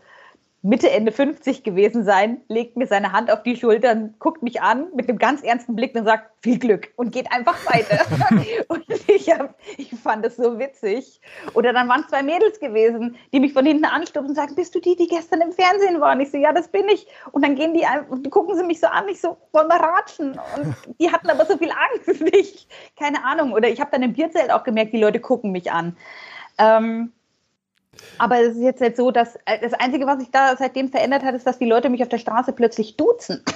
Mitte, Ende 50 gewesen sein, legt mir seine Hand auf die Schultern, guckt mich an mit einem ganz ernsten Blick und sagt, viel Glück und geht einfach weiter. und ich, hab, ich fand das so witzig. Oder dann waren zwei Mädels gewesen, die mich von hinten anstupsen und sagen, bist du die, die gestern im Fernsehen waren? Ich so, ja, das bin ich. Und dann gehen die, die gucken sie mich so an, ich so, wollen wir ratschen? Und die hatten aber so viel Angst. Ich, keine Ahnung. Oder ich habe dann im Bierzelt auch gemerkt, die Leute gucken mich an. Ähm, aber es ist jetzt nicht so, dass äh, das Einzige, was sich da seitdem verändert hat, ist, dass die Leute mich auf der Straße plötzlich duzen.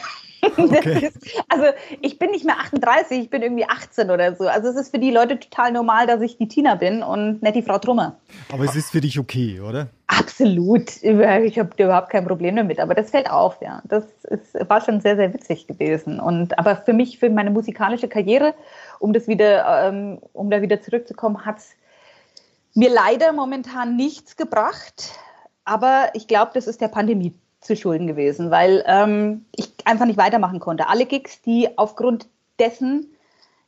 Okay. Ist, also ich bin nicht mehr 38, ich bin irgendwie 18 oder so. Also es ist für die Leute total normal, dass ich die Tina bin und nicht die Frau Trummer. Aber es ist für dich okay, oder? Absolut. Ich habe überhaupt kein Problem damit. Aber das fällt auf, ja. Das ist, war schon sehr, sehr witzig gewesen. Und aber für mich, für meine musikalische Karriere, um das wieder, ähm, um da wieder zurückzukommen, hat es mir leider momentan nichts gebracht, aber ich glaube, das ist der Pandemie zu schulden gewesen, weil ähm, ich einfach nicht weitermachen konnte. Alle Gigs, die aufgrund dessen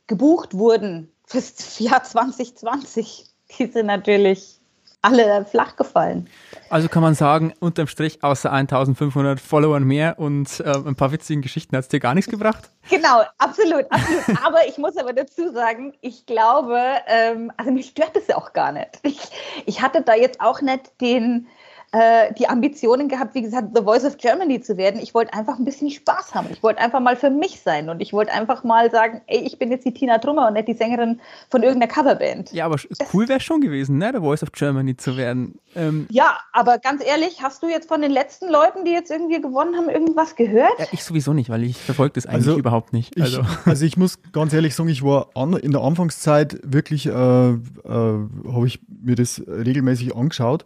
gebucht wurden fürs Jahr 2020, die sind natürlich alle flach gefallen. Also kann man sagen, unterm Strich außer 1500 Followern mehr und äh, ein paar witzigen Geschichten hat es dir gar nichts gebracht? Genau, absolut, absolut. aber ich muss aber dazu sagen, ich glaube, ähm, also mich stört es auch gar nicht. Ich, ich hatte da jetzt auch nicht den, äh, die Ambitionen gehabt, wie gesagt, The Voice of Germany zu werden. Ich wollte einfach ein bisschen Spaß haben. Ich wollte einfach mal für mich sein und ich wollte einfach mal sagen, ey, ich bin jetzt die Tina Trummer und nicht die Sängerin von irgendeiner Coverband. Ja, aber cool wäre schon gewesen, ne, The Voice of Germany zu werden. Ähm, ja, aber ganz ehrlich, hast du jetzt von den letzten Leuten, die jetzt irgendwie gewonnen haben, irgendwas gehört? Ja, ich sowieso nicht, weil ich verfolge das eigentlich also, überhaupt nicht. Also. Ich, also ich muss ganz ehrlich sagen, ich war an, in der Anfangszeit wirklich, äh, äh, habe ich mir das regelmäßig angeschaut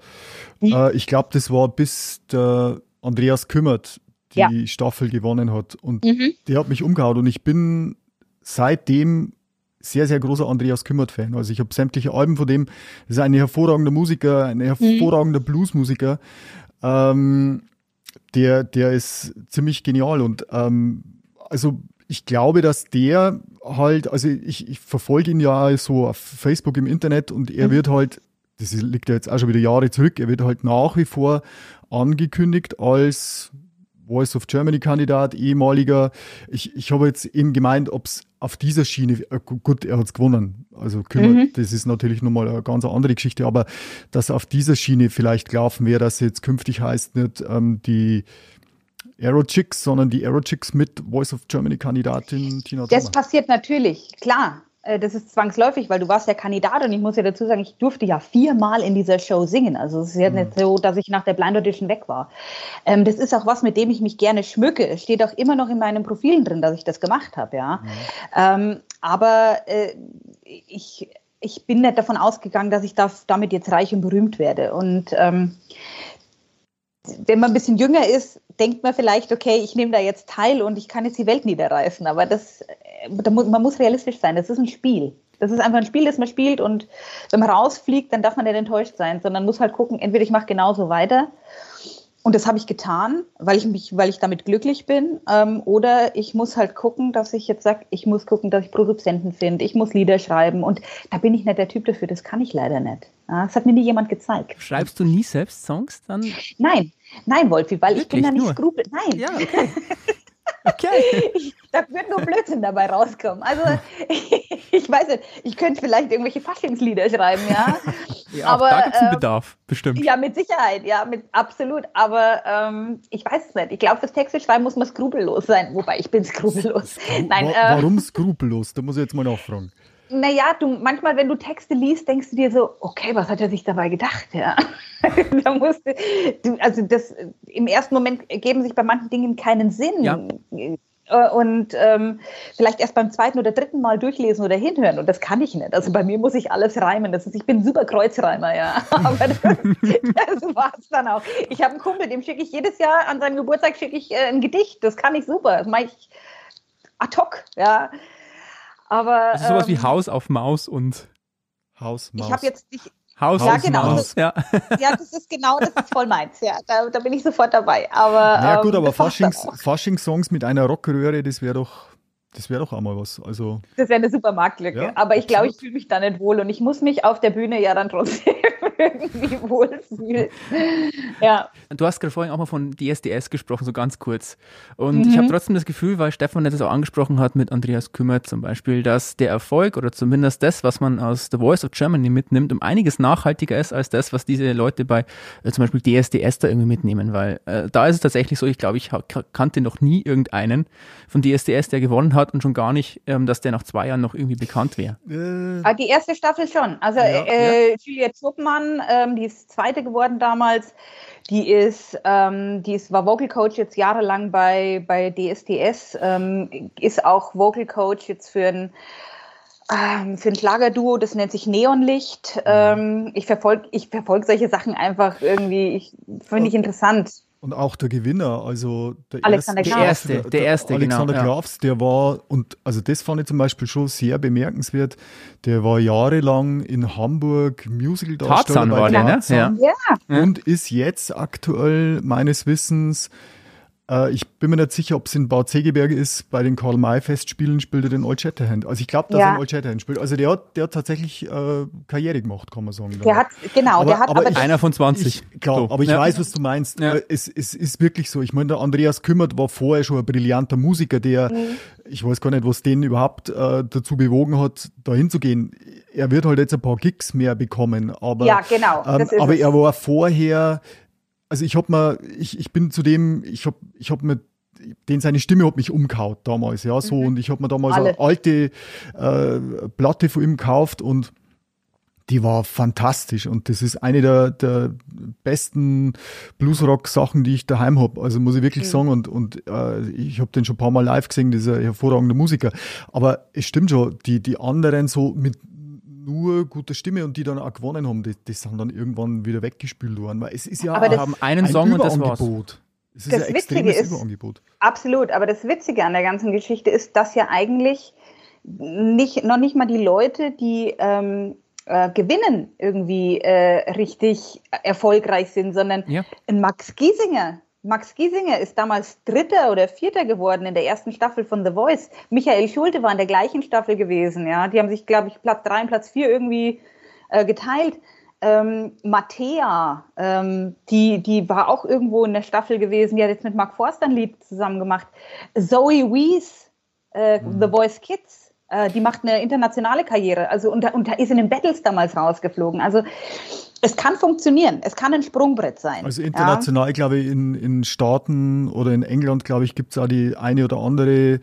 äh, ich glaube, das war bis der Andreas Kümmert die ja. Staffel gewonnen hat. Und mhm. der hat mich umgehauen. Und ich bin seitdem sehr, sehr großer Andreas Kümmert-Fan. Also ich habe sämtliche Alben von dem. Das ist ein hervorragender Musiker, ein hervorragender mhm. Bluesmusiker. Ähm, der, der ist ziemlich genial. Und ähm, also ich glaube, dass der halt, also ich, ich verfolge ihn ja so auf Facebook im Internet und er mhm. wird halt das liegt ja jetzt auch schon wieder Jahre zurück, er wird halt nach wie vor angekündigt als Voice of Germany Kandidat, ehemaliger. Ich, ich habe jetzt eben gemeint, ob es auf dieser Schiene, äh, gut, er hat es gewonnen. Also kümmert, mhm. das ist natürlich nochmal eine ganz andere Geschichte, aber dass auf dieser Schiene vielleicht gelaufen wäre, dass jetzt künftig heißt nicht ähm, die Aero Chicks, sondern die Aero Chicks mit Voice of Germany Kandidatin Tina. Das passiert natürlich, klar. Äh, das ist zwangsläufig, weil du warst ja Kandidat und ich muss ja dazu sagen, ich durfte ja viermal in dieser Show singen. Also es ist ja mhm. nicht so, dass ich nach der Blind Audition weg war. Ähm, das ist auch was, mit dem ich mich gerne schmücke. Es steht auch immer noch in meinen Profilen drin, dass ich das gemacht habe, ja. Mhm. Ähm, aber äh, ich, ich bin nicht davon ausgegangen, dass ich das, damit jetzt reich und berühmt werde. Und ähm, wenn man ein bisschen jünger ist, denkt man vielleicht, okay, ich nehme da jetzt teil und ich kann jetzt die Welt niederreißen. Aber das, man muss realistisch sein. Das ist ein Spiel. Das ist einfach ein Spiel, das man spielt und wenn man rausfliegt, dann darf man nicht enttäuscht sein, sondern muss halt gucken, entweder ich mache genauso weiter und das habe ich getan, weil ich mich, weil ich damit glücklich bin. Ähm, oder ich muss halt gucken, dass ich jetzt sage, ich muss gucken, dass ich Produzenten finde, ich muss Lieder schreiben. Und da bin ich nicht der Typ dafür, das kann ich leider nicht. Ja, das hat mir nie jemand gezeigt. Schreibst du nie selbst Songs dann? Nein, nein, Wolfi, weil Wirklich? ich bin da nicht skrupel. Nein. Ja, okay. Okay. Ich, da wird nur Blödsinn dabei rauskommen. Also ich, ich weiß nicht, ich könnte vielleicht irgendwelche Faschingslieder schreiben, ja. ja aber da gibt es einen äh, Bedarf, bestimmt. Ja, mit Sicherheit, ja, mit absolut. Aber ähm, ich weiß es nicht. Ich glaube, fürs Texte schreiben muss man skrupellos sein. Wobei ich bin skrupellos. Nein, Wa äh, warum skrupellos? Da muss ich jetzt mal nachfragen. Naja, du, manchmal, wenn du Texte liest, denkst du dir so, okay, was hat er sich dabei gedacht? Ja. da musste, du, also das, im ersten Moment geben sich bei manchen Dingen keinen Sinn. Ja. Äh, und ähm, vielleicht erst beim zweiten oder dritten Mal durchlesen oder hinhören. Und das kann ich nicht. Also bei mir muss ich alles reimen. Das ist, ich bin super Kreuzreimer, ja. Aber das, das war es dann auch. Ich habe einen Kumpel, dem schicke ich jedes Jahr an seinem Geburtstag schicke ich äh, ein Gedicht. Das kann ich super. Das mache ich ad hoc, ja. Aber. Also sowas ähm, wie Haus auf Maus und Haus, Maus. Ich habe jetzt nicht. Haus, ja, genau. Maus. Ja. ja, das ist genau, das ist voll meins. Ja, da, da bin ich sofort dabei. Aber, ja gut, ähm, aber Faschings, Faschings-Songs mit einer Rockröhre, das wäre doch das wäre doch auch mal was. Also, das wäre eine super Marktlücke. Ja, aber ich glaube, ich fühle mich da nicht wohl und ich muss mich auf der Bühne ja dann trotzdem irgendwie wohlfühlen. Ja. Du hast gerade vorhin auch mal von DSDS gesprochen, so ganz kurz. Und mhm. ich habe trotzdem das Gefühl, weil Stefan das auch angesprochen hat mit Andreas Kümmert zum Beispiel, dass der Erfolg oder zumindest das, was man aus The Voice of Germany mitnimmt, um einiges nachhaltiger ist als das, was diese Leute bei äh, zum Beispiel DSDS da irgendwie mitnehmen. Weil äh, da ist es tatsächlich so, ich glaube, ich kannte noch nie irgendeinen von DSDS, der gewonnen hat und schon gar nicht, ähm, dass der nach zwei Jahren noch irgendwie bekannt wäre. Äh. Ah, die erste Staffel schon. Also ja, äh, ja. Juliette Ähm, die ist zweite geworden damals. Die ist, ähm, die ist, war Vocal Coach jetzt jahrelang bei, bei DSDS, ähm, ist auch Vocal Coach jetzt für ein ähm, für ein Schlagerduo, das nennt sich Neonlicht. Mhm. Ähm, ich verfolge ich verfolg solche Sachen einfach irgendwie, finde ich interessant. Und auch der Gewinner, also der Alexander erste, der erste, der, der erste Alexander genau, Grafs, der war, und also das fand ich zum Beispiel schon sehr bemerkenswert, der war jahrelang in Hamburg Musical-Darsteller bei war Tarzan, ne? ja. und ist jetzt aktuell meines Wissens äh, ich bin mir nicht sicher, ob es in Bad Segeberge ist. Bei den Karl-May-Festspielen spielt er den Old Shatterhand. Also ich glaube, dass ja. er den Old Shatterhand spielt. Also der hat, der hat tatsächlich äh, Karriere gemacht, kann man sagen. Der hat, genau, aber, der hat aber, aber ich, einer von 20. Ich, klar, so. aber ich ja. weiß, was du meinst. Ja. Äh, es, es ist wirklich so. Ich meine, der Andreas Kümmert war vorher schon ein brillanter Musiker, der, mhm. ich weiß gar nicht, was den überhaupt äh, dazu bewogen hat, da hinzugehen. Er wird halt jetzt ein paar Gigs mehr bekommen, aber, ja, genau, ähm, aber er war vorher also ich hab mal, ich, ich bin zu dem, ich hab, ich hab mir den seine Stimme hat mich umgehaut damals, ja, so. Mhm. Und ich hab mir damals Alle. eine alte äh, Platte von ihm gekauft und die war fantastisch. Und das ist eine der, der besten Bluesrock-Sachen, die ich daheim hab. Also muss ich wirklich mhm. sagen. Und, und äh, ich habe den schon ein paar Mal live gesehen, dieser hervorragende Musiker. Aber es stimmt schon, die, die anderen so mit nur gute Stimme und die dann auch gewonnen haben, die, die sind dann irgendwann wieder weggespült worden. Weil es ist ja aber haben einen ein Song und das war's. Es ist das ein Witzige ist, Überangebot. Absolut, aber das Witzige an der ganzen Geschichte ist, dass ja eigentlich nicht, noch nicht mal die Leute, die ähm, äh, gewinnen, irgendwie äh, richtig erfolgreich sind, sondern ja. ein Max Giesinger, Max Giesinger ist damals Dritter oder Vierter geworden in der ersten Staffel von The Voice. Michael Schulte war in der gleichen Staffel gewesen. Ja, die haben sich, glaube ich, Platz drei und Platz vier irgendwie äh, geteilt. Ähm, Mattea, ähm, die, die war auch irgendwo in der Staffel gewesen. Die hat jetzt mit Mark Forster ein Lied zusammen gemacht. Zoe Wees, äh, mhm. The Voice Kids, äh, die macht eine internationale Karriere. Also und, und ist in den Battles damals rausgeflogen. Also es kann funktionieren. Es kann ein Sprungbrett sein. Also international, ja. glaube ich, in, in Staaten oder in England, glaube ich, gibt es auch die eine oder andere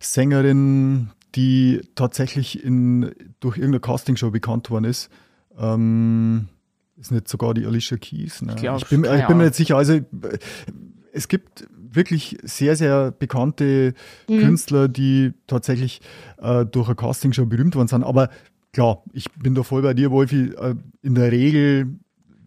Sängerin, die tatsächlich in, durch irgendeine Castingshow bekannt worden ist. Ähm, ist nicht sogar die Alicia Keys? Ne? Ich, glaub, ich, bin, ich bin mir nicht sicher. Also es gibt wirklich sehr, sehr bekannte mhm. Künstler, die tatsächlich äh, durch eine Castingshow berühmt worden sind. Aber klar, ich bin da voll bei dir, Wolfi. Äh, in der Regel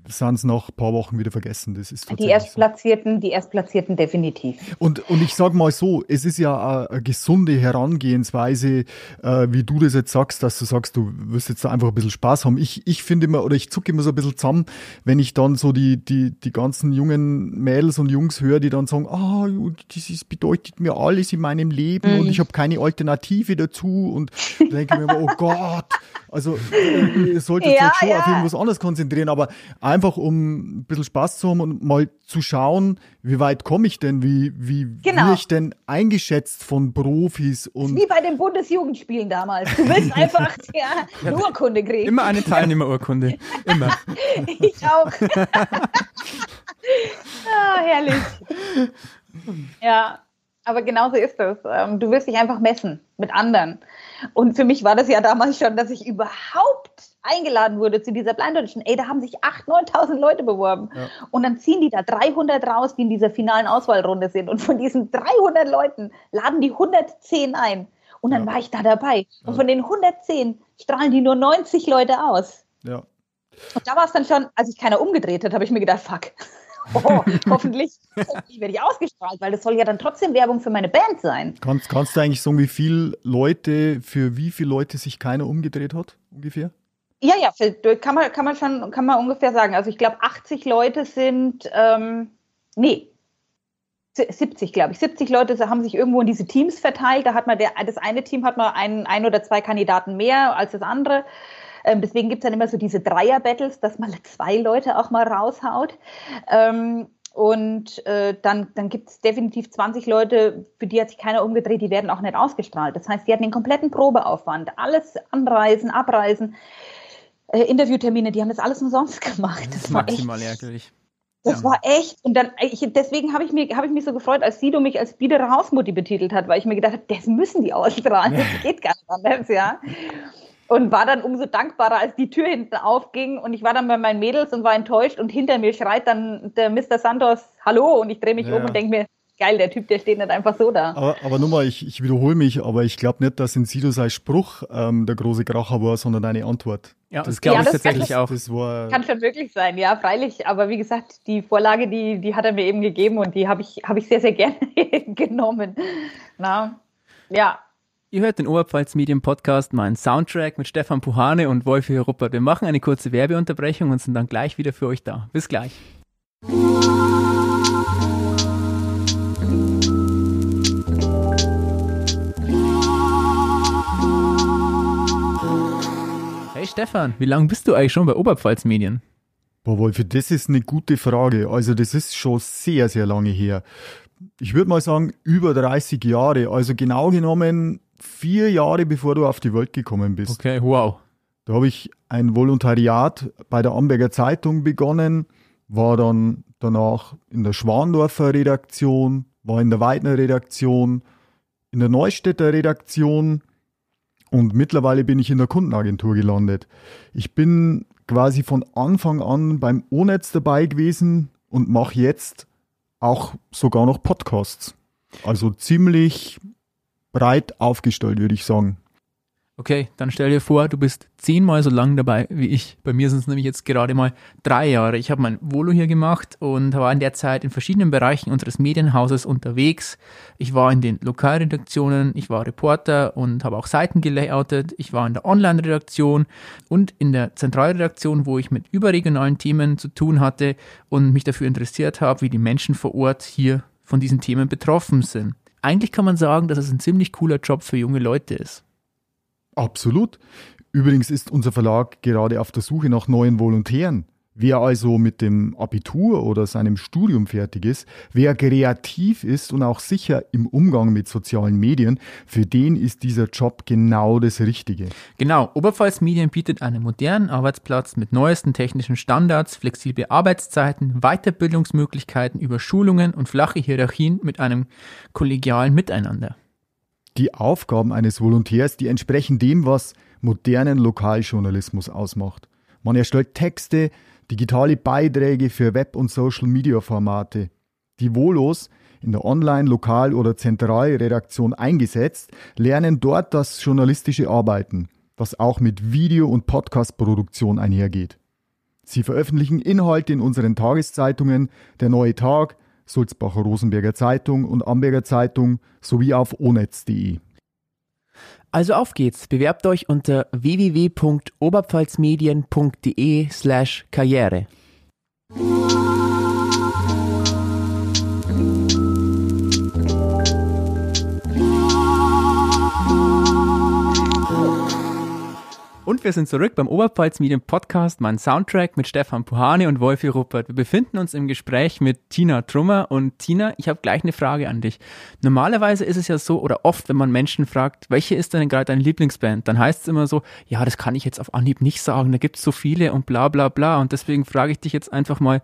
sind es nach ein paar Wochen wieder vergessen. Das ist die Erstplatzierten, so. die Erstplatzierten definitiv. Und, und ich sage mal so, es ist ja eine, gesunde Herangehensweise, äh, wie du das jetzt sagst, dass du sagst, du wirst jetzt da einfach ein bisschen Spaß haben. Ich, ich finde immer, oder ich zucke immer so ein bisschen zusammen, wenn ich dann so die, die, die ganzen jungen Mädels und Jungs höre, die dann sagen, ah, oh, das bedeutet mir alles in meinem Leben mhm. und ich habe keine Alternative dazu und denke mir immer, oh Gott, also äh, ihr solltet ja, euch schon ja. auf irgendwas anderes konzentrieren, aber einfach um ein bisschen Spaß zu haben und mal zu schauen, wie weit komme ich denn, wie, wie genau. werde ich denn eingeschätzt von Profis und. Wie bei den Bundesjugendspielen damals. Du willst einfach ja, eine Urkunde kriegen. Immer eine Teilnehmerurkunde. Immer. ich auch. ah, herrlich. Ja, aber genauso ist es. Ähm, du willst dich einfach messen mit anderen. Und für mich war das ja damals schon, dass ich überhaupt eingeladen wurde zu dieser Blind Audition. Ey, da haben sich 8.000, 9.000 Leute beworben. Ja. Und dann ziehen die da 300 raus, die in dieser finalen Auswahlrunde sind. Und von diesen 300 Leuten laden die 110 ein. Und dann ja. war ich da dabei. Und von den 110 strahlen die nur 90 Leute aus. Ja. Und da war es dann schon, als ich keiner umgedreht hat, habe ich mir gedacht, fuck, oh, hoffentlich, werde ich ausgestrahlt, weil das soll ja dann trotzdem Werbung für meine Band sein. Kannst, kannst du eigentlich sagen, wie viele Leute, für wie viele Leute sich keiner umgedreht hat, ungefähr? Ja, ja, kann man, kann man schon, kann man ungefähr sagen. Also ich glaube, 80 Leute sind, ähm, nee, 70, glaube ich. 70 Leute haben sich irgendwo in diese Teams verteilt. Da hat man der, das eine Team hat man ein, ein oder zwei Kandidaten mehr als das andere. Ähm, deswegen gibt es dann immer so diese Dreier-Battles, dass man zwei Leute auch mal raushaut. Ähm, und äh, dann, dann gibt es definitiv 20 Leute, für die hat sich keiner umgedreht, die werden auch nicht ausgestrahlt. Das heißt, die hatten den kompletten Probeaufwand, alles anreisen, abreisen, äh, Interviewtermine, die haben das alles umsonst gemacht. Das, das ist maximal ärgerlich. Das ja. war echt. Und dann, ich, deswegen habe ich, mir, hab ich mich so gefreut, als Sido mich als biedere Hausmutti betitelt hat, weil ich mir gedacht habe, das müssen die ausstrahlen. Das geht gar nicht anders, ja und war dann umso dankbarer, als die Tür hinten aufging und ich war dann bei meinen Mädels und war enttäuscht und hinter mir schreit dann der Mr. Santos Hallo und ich drehe mich ja. um und denke mir, geil, der Typ, der steht nicht einfach so da. Aber, aber nur mal, ich, ich wiederhole mich, aber ich glaube nicht, dass in Sido sein Spruch ähm, der große Kracher war, sondern eine Antwort. Ja, das glaube ja, ich tatsächlich kann, auch. Das war, kann schon wirklich sein, ja, freilich. Aber wie gesagt, die Vorlage, die, die hat er mir eben gegeben und die habe ich, hab ich sehr, sehr gerne genommen. Na, ja, Ihr hört den Oberpfalz Medien Podcast, meinen Soundtrack mit Stefan Puhane und Wolfi Ruppert. Wir machen eine kurze Werbeunterbrechung und sind dann gleich wieder für euch da. Bis gleich. Stefan, wie lange bist du eigentlich schon bei Oberpfalz Medien? Boah, Wolfi, das ist eine gute Frage. Also, das ist schon sehr, sehr lange her. Ich würde mal sagen, über 30 Jahre. Also genau genommen vier Jahre bevor du auf die Welt gekommen bist. Okay, wow. Da habe ich ein Volontariat bei der Amberger Zeitung begonnen, war dann danach in der Schwandorfer Redaktion, war in der Weidner Redaktion, in der Neustädter Redaktion und mittlerweile bin ich in der Kundenagentur gelandet. Ich bin quasi von Anfang an beim O-Netz dabei gewesen und mache jetzt auch sogar noch Podcasts. Also ziemlich breit aufgestellt, würde ich sagen. Okay, dann stell dir vor, du bist zehnmal so lang dabei wie ich. Bei mir sind es nämlich jetzt gerade mal drei Jahre. Ich habe mein Volo hier gemacht und war in der Zeit in verschiedenen Bereichen unseres Medienhauses unterwegs. Ich war in den Lokalredaktionen, ich war Reporter und habe auch Seiten gelayoutet. Ich war in der Online-Redaktion und in der Zentralredaktion, wo ich mit überregionalen Themen zu tun hatte und mich dafür interessiert habe, wie die Menschen vor Ort hier von diesen Themen betroffen sind eigentlich kann man sagen, dass es ein ziemlich cooler Job für junge Leute ist. Absolut. Übrigens ist unser Verlag gerade auf der Suche nach neuen Volontären. Wer also mit dem Abitur oder seinem Studium fertig ist, wer kreativ ist und auch sicher im Umgang mit sozialen Medien, für den ist dieser Job genau das Richtige. Genau, Oberpfalz Medien bietet einen modernen Arbeitsplatz mit neuesten technischen Standards, flexible Arbeitszeiten, Weiterbildungsmöglichkeiten über Schulungen und flache Hierarchien mit einem kollegialen Miteinander. Die Aufgaben eines Volontärs, die entsprechen dem, was modernen Lokaljournalismus ausmacht. Man erstellt Texte, digitale Beiträge für Web- und Social-Media-Formate. Die Volos, in der Online-, Lokal- oder Zentralredaktion eingesetzt, lernen dort das journalistische Arbeiten, das auch mit Video- und Podcast-Produktion einhergeht. Sie veröffentlichen Inhalte in unseren Tageszeitungen Der Neue Tag, Sulzbacher Rosenberger Zeitung und Amberger Zeitung sowie auf onetz.de. Also auf geht's, bewerbt euch unter www.oberpfalzmedien.de slash karriere. Und wir sind zurück beim Oberpfalz Medien Podcast, mein Soundtrack mit Stefan Puhane und Wolfi Ruppert. Wir befinden uns im Gespräch mit Tina Trummer und Tina, ich habe gleich eine Frage an dich. Normalerweise ist es ja so oder oft, wenn man Menschen fragt, welche ist denn gerade deine Lieblingsband, dann heißt es immer so, ja, das kann ich jetzt auf Anhieb nicht sagen, da gibt es so viele und bla bla bla. Und deswegen frage ich dich jetzt einfach mal,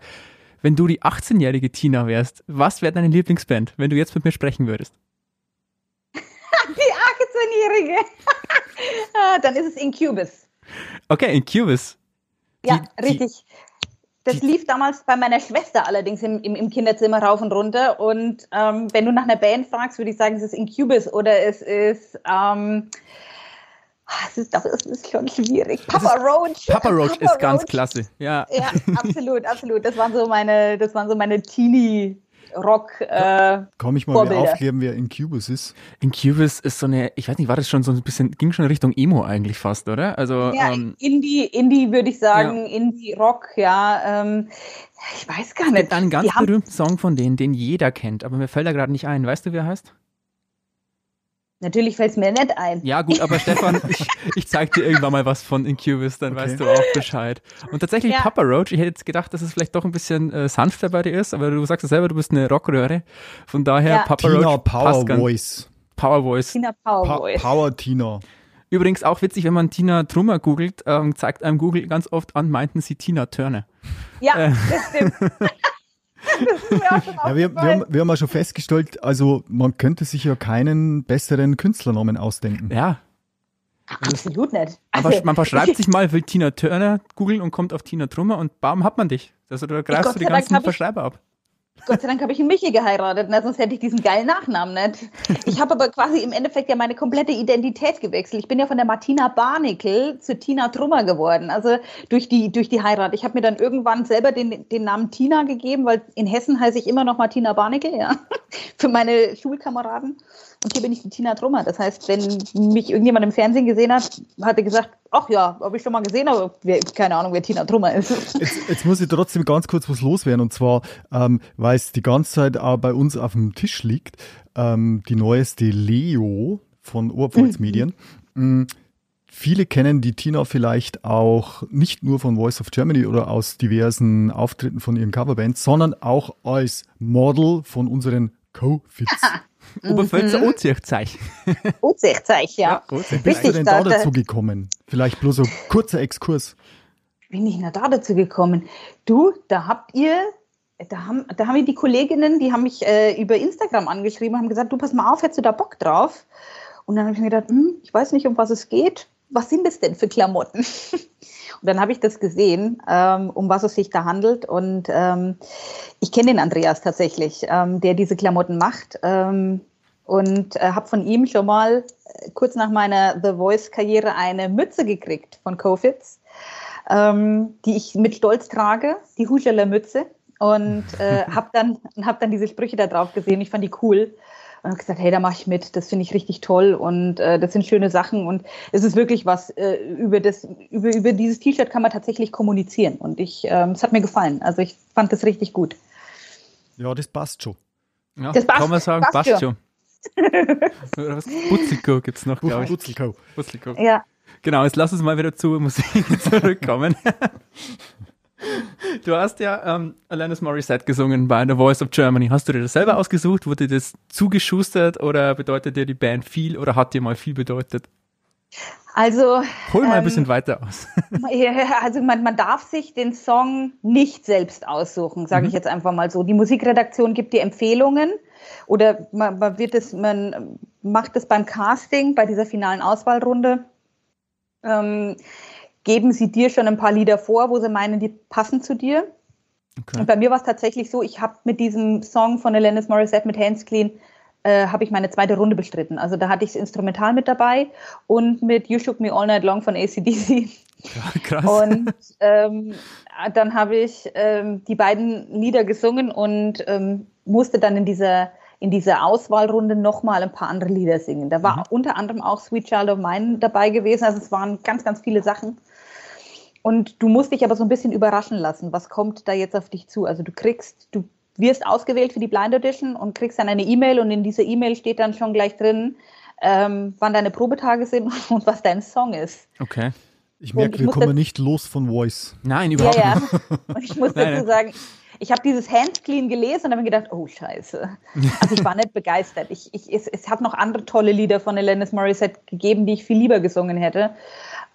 wenn du die 18-jährige Tina wärst, was wäre deine Lieblingsband, wenn du jetzt mit mir sprechen würdest? Die 18-Jährige. Ah, dann ist es Incubus. Okay, Incubus. Die, ja, richtig. Das die, lief damals bei meiner Schwester allerdings im, im, im Kinderzimmer rauf und runter. Und ähm, wenn du nach einer Band fragst, würde ich sagen, es ist Incubus oder es ist. Ähm, es ist, es ist schon schwierig. Papa Roach. Papa Roach ist Roach. ganz klasse. Ja. ja, absolut, absolut. Das waren so meine, das waren so meine Teenie, Rock. Äh, Komm ich mal Vorbilder. aufklären, wer Incubus ist? Incubus ist so eine, ich weiß nicht, war das schon so ein bisschen, ging schon Richtung Emo eigentlich fast, oder? Also ja, ähm, Indie, Indie würde ich sagen, ja. Indie Rock, ja. Ähm, ich weiß gar nicht. Es gibt einen ganz Die berühmten Song von denen, den jeder kennt, aber mir fällt er gerade nicht ein. Weißt du, wie er heißt? Natürlich fällt es mir nicht ein. Ja, gut, aber Stefan, ich, ich zeig dir irgendwann mal was von Incubus, dann okay. weißt du auch Bescheid. Und tatsächlich ja. Papa Roach, ich hätte jetzt gedacht, dass es vielleicht doch ein bisschen äh, sanfter bei dir ist, aber du sagst ja selber, du bist eine Rockröhre. Von daher, ja. Papa Tina Roach. Power Voice. Power Voice. Tina Power pa Voice. Power Tina. Übrigens auch witzig, wenn man Tina Trummer googelt, ähm, zeigt einem Google ganz oft an, meinten sie Tina Turner. Ja, äh. das stimmt. ja, wir, wir, haben, wir haben ja schon festgestellt, also man könnte sich ja keinen besseren Künstlernamen ausdenken. Ja. Absolut nicht. Also, man verschreibt sich mal, will Tina Turner googeln und kommt auf Tina Trummer und bam, hat man dich. Also da greifst du die ganzen Verschreiber ab. Gott sei Dank habe ich einen Michi geheiratet, na, sonst hätte ich diesen geilen Nachnamen nicht. Ich habe aber quasi im Endeffekt ja meine komplette Identität gewechselt. Ich bin ja von der Martina Barnickel zu Tina Trummer geworden, also durch die, durch die Heirat. Ich habe mir dann irgendwann selber den, den Namen Tina gegeben, weil in Hessen heiße ich immer noch Martina Barnickel, ja, für meine Schulkameraden. Und hier bin ich die Tina Trummer. Das heißt, wenn mich irgendjemand im Fernsehen gesehen hat, hat er gesagt, ach ja, habe ich schon mal gesehen, aber wer, keine Ahnung, wer Tina Trummer ist. Jetzt, jetzt, muss ich trotzdem ganz kurz was loswerden. Und zwar, ähm, weil es die ganze Zeit auch bei uns auf dem Tisch liegt, ähm, die neueste Leo von Oberpfalz Medien. Mhm. Viele kennen die Tina vielleicht auch nicht nur von Voice of Germany oder aus diversen Auftritten von ihren Coverbands, sondern auch als Model von unseren Co-Fits. Oberpfälzer mhm. Ozechzeich. Ozechzeich, ja. ja Wie bist du denn da, da dazu gekommen? Vielleicht bloß so ein kurzer Exkurs. Bin ich noch da dazu gekommen? Du, da habt ihr, da haben, da haben wir die Kolleginnen, die haben mich äh, über Instagram angeschrieben, haben gesagt, du pass mal auf, hättest du da Bock drauf? Und dann habe ich mir gedacht, hm, ich weiß nicht, um was es geht. Was sind das denn für Klamotten? Und dann habe ich das gesehen, ähm, um was es sich da handelt. Und ähm, ich kenne den Andreas tatsächlich, ähm, der diese Klamotten macht. Ähm, und äh, habe von ihm schon mal äh, kurz nach meiner The Voice-Karriere eine Mütze gekriegt von Kofitz, ähm, die ich mit Stolz trage, die Huscheler Mütze. Und äh, habe dann, hab dann diese Sprüche da drauf gesehen. Ich fand die cool und habe gesagt, hey, da mache ich mit, das finde ich richtig toll und äh, das sind schöne Sachen und es ist wirklich was, äh, über, das, über, über dieses T-Shirt kann man tatsächlich kommunizieren und ich, ähm, es hat mir gefallen, also ich fand das richtig gut. Ja, das passt schon. Ja, das passt, kann man sagen, passt, passt schon. Butzelko gibt es noch, glaube ich. Butzelko. Butzelko. Ja. Genau, jetzt lass uns mal wieder zur Musik zurückkommen. Du hast ja ähm, Alanis Morissette gesungen bei The Voice of Germany. Hast du dir das selber ausgesucht? Wurde das zugeschustert oder bedeutet dir die Band viel oder hat dir mal viel bedeutet? Also. Hol mal ähm, ein bisschen weiter aus. Also man, man darf sich den Song nicht selbst aussuchen, sage mhm. ich jetzt einfach mal so. Die Musikredaktion gibt dir Empfehlungen oder man, man wird es, man, mache das beim Casting, bei dieser finalen Auswahlrunde. Ähm, geben sie dir schon ein paar Lieder vor, wo sie meinen, die passen zu dir. Okay. Und bei mir war es tatsächlich so, ich habe mit diesem Song von Alanis Morissette mit Hands Clean äh, habe ich meine zweite Runde bestritten. Also da hatte ich das Instrumental mit dabei und mit You Shook Me All Night Long von ACDC. Krass. Und ähm, dann habe ich ähm, die beiden Lieder gesungen und ähm, musste dann in dieser in dieser Auswahlrunde nochmal ein paar andere Lieder singen. Da war mhm. unter anderem auch Sweet Child of Mine dabei gewesen. Also es waren ganz, ganz viele Sachen. Und du musst dich aber so ein bisschen überraschen lassen, was kommt da jetzt auf dich zu. Also du kriegst, du wirst ausgewählt für die Blind Audition und kriegst dann eine E-Mail und in dieser E-Mail steht dann schon gleich drin, ähm, wann deine Probetage sind und was dein Song ist. Okay. Ich merke, wir kommen nicht los von Voice. Nein, überhaupt ja, ja. nicht. Und ich muss dazu sagen, ich habe dieses Handclean gelesen und habe mir gedacht, oh Scheiße. Also ich war nicht begeistert. Ich, ich, es, es hat noch andere tolle Lieder von Alanis Morissette gegeben, die ich viel lieber gesungen hätte.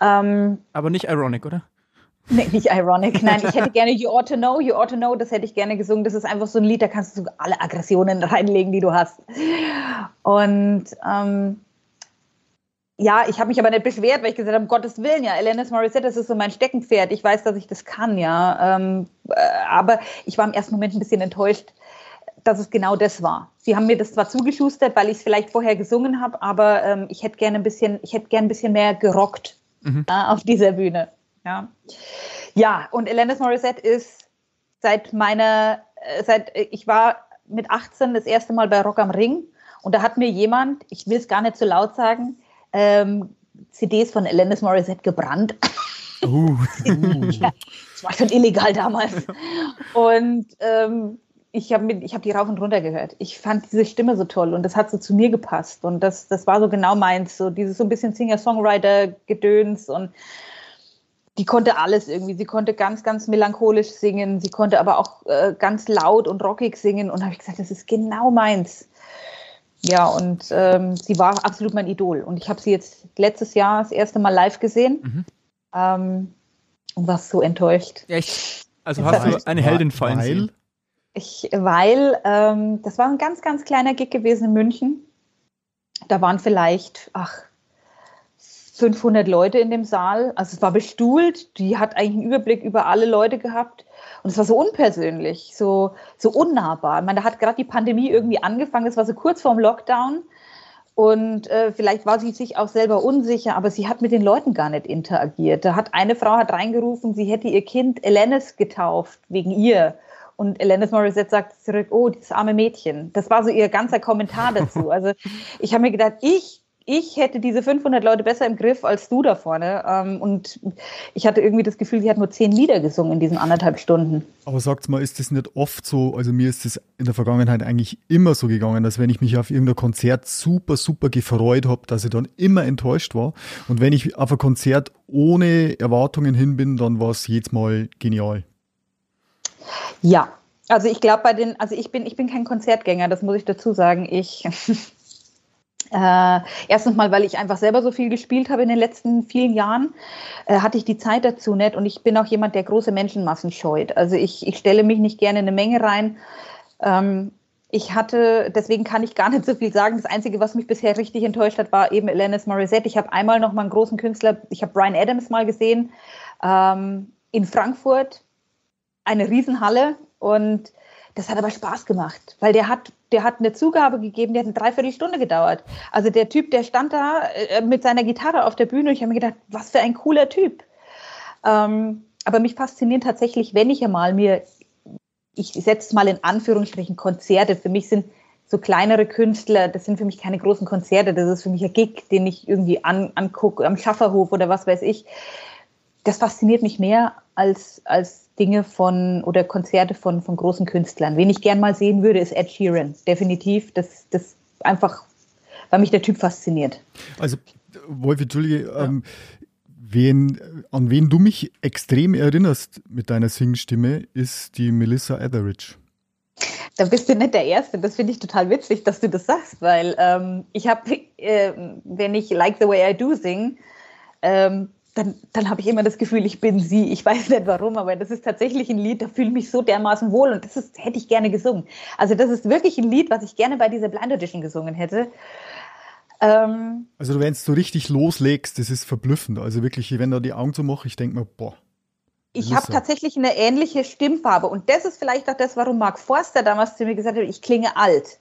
Ähm, Aber nicht ironic, oder? Nee, nicht ironic. Nein, ich hätte gerne You Ought to Know, You Ought to Know, das hätte ich gerne gesungen. Das ist einfach so ein Lied, da kannst du alle Aggressionen reinlegen, die du hast. Und ähm, ja, ich habe mich aber nicht beschwert, weil ich gesagt habe, um Gottes Willen, ja, Alanis Morissette, das ist so mein Steckenpferd. Ich weiß, dass ich das kann, ja. Ähm, äh, aber ich war im ersten Moment ein bisschen enttäuscht, dass es genau das war. Sie haben mir das zwar zugeschustert, weil ich es vielleicht vorher gesungen habe, aber ähm, ich hätte gerne ein bisschen, ich hätte gerne ein bisschen mehr gerockt mhm. äh, auf dieser Bühne. Ja, ja und Alanis Morissette ist seit meiner, äh, seit äh, ich war mit 18 das erste Mal bei Rock am Ring und da hat mir jemand, ich will es gar nicht so laut sagen, ähm, CDs von Alanis Morissette gebrannt. Uh. ja, das war schon illegal damals. Und ähm, ich habe hab die rauf und runter gehört. Ich fand diese Stimme so toll und das hat so zu mir gepasst. Und das, das war so genau meins, so dieses so ein bisschen Singer-Songwriter-Gedöns und die konnte alles irgendwie. Sie konnte ganz, ganz melancholisch singen, sie konnte aber auch äh, ganz laut und rockig singen. Und habe ich gesagt, das ist genau meins. Ja, und ähm, sie war absolut mein Idol. Und ich habe sie jetzt letztes Jahr das erste Mal live gesehen mhm. ähm, und war so enttäuscht. Echt? Also hast du eine Heldin fallen weil? sehen? Ich, weil ähm, das war ein ganz, ganz kleiner Gig gewesen in München. Da waren vielleicht, ach, 500 Leute in dem Saal. Also es war bestuhlt. Die hat eigentlich einen Überblick über alle Leute gehabt. Und es war so unpersönlich, so, so unnahbar. Ich meine, da hat gerade die Pandemie irgendwie angefangen. Es war so kurz vorm Lockdown. Und äh, vielleicht war sie sich auch selber unsicher, aber sie hat mit den Leuten gar nicht interagiert. Da hat eine Frau hat reingerufen, sie hätte ihr Kind Elenis getauft wegen ihr. Und Alanis Morissette sagt zurück, oh, dieses arme Mädchen. Das war so ihr ganzer Kommentar dazu. Also ich habe mir gedacht, ich ich hätte diese 500 Leute besser im Griff als du da vorne. Ähm, und ich hatte irgendwie das Gefühl, sie hat nur zehn Lieder gesungen in diesen anderthalb Stunden. Aber sagt mal, ist das nicht oft so? Also mir ist das in der Vergangenheit eigentlich immer so gegangen, dass wenn ich mich auf irgendein Konzert super, super gefreut habe, dass ich dann immer enttäuscht war. Und wenn ich auf ein Konzert ohne Erwartungen hin bin, dann war es jedes Mal genial. Ja, also ich glaube bei den, also ich bin, ich bin kein Konzertgänger, das muss ich dazu sagen. Ich Äh, erstens mal, weil ich einfach selber so viel gespielt habe in den letzten vielen Jahren, äh, hatte ich die Zeit dazu nicht. Und ich bin auch jemand, der große Menschenmassen scheut. Also ich, ich stelle mich nicht gerne in eine Menge rein. Ähm, ich hatte, deswegen kann ich gar nicht so viel sagen. Das Einzige, was mich bisher richtig enttäuscht hat, war eben Alanis Morissette. Ich habe einmal noch mal einen großen Künstler, ich habe Brian Adams mal gesehen ähm, in Frankfurt, eine Riesenhalle und das hat aber Spaß gemacht, weil der hat, der hat eine Zugabe gegeben, die hat eine Dreiviertelstunde gedauert. Also der Typ, der stand da äh, mit seiner Gitarre auf der Bühne und ich habe mir gedacht, was für ein cooler Typ. Ähm, aber mich fasziniert tatsächlich, wenn ich einmal mir, ich setze es mal in Anführungsstrichen Konzerte, für mich sind so kleinere Künstler, das sind für mich keine großen Konzerte, das ist für mich ein Gig, den ich irgendwie an, angucke, am Schafferhof oder was weiß ich. Das fasziniert mich mehr als, als Dinge von oder Konzerte von, von großen Künstlern. Wen ich gern mal sehen würde, ist Ed Sheeran. Definitiv. Das, das einfach, weil mich der Typ fasziniert. Also, Wolf, Entschuldige, ja. ähm, wen, an wen du mich extrem erinnerst mit deiner Singstimme, ist die Melissa Etheridge. Da bist du nicht der Erste. Das finde ich total witzig, dass du das sagst, weil ähm, ich habe, äh, wenn ich Like the Way I Do sing, ähm, dann, dann habe ich immer das Gefühl, ich bin sie. Ich weiß nicht warum, aber das ist tatsächlich ein Lied, da fühle ich mich so dermaßen wohl und das ist, hätte ich gerne gesungen. Also das ist wirklich ein Lied, was ich gerne bei dieser Blind Audition gesungen hätte. Ähm, also wenn du richtig loslegst, das ist verblüffend. Also wirklich, wenn da die Augen zu mache, ich denke mir, boah. Ich habe tatsächlich eine ähnliche Stimmfarbe und das ist vielleicht auch das, warum Mark Forster damals zu mir gesagt hat, ich klinge alt.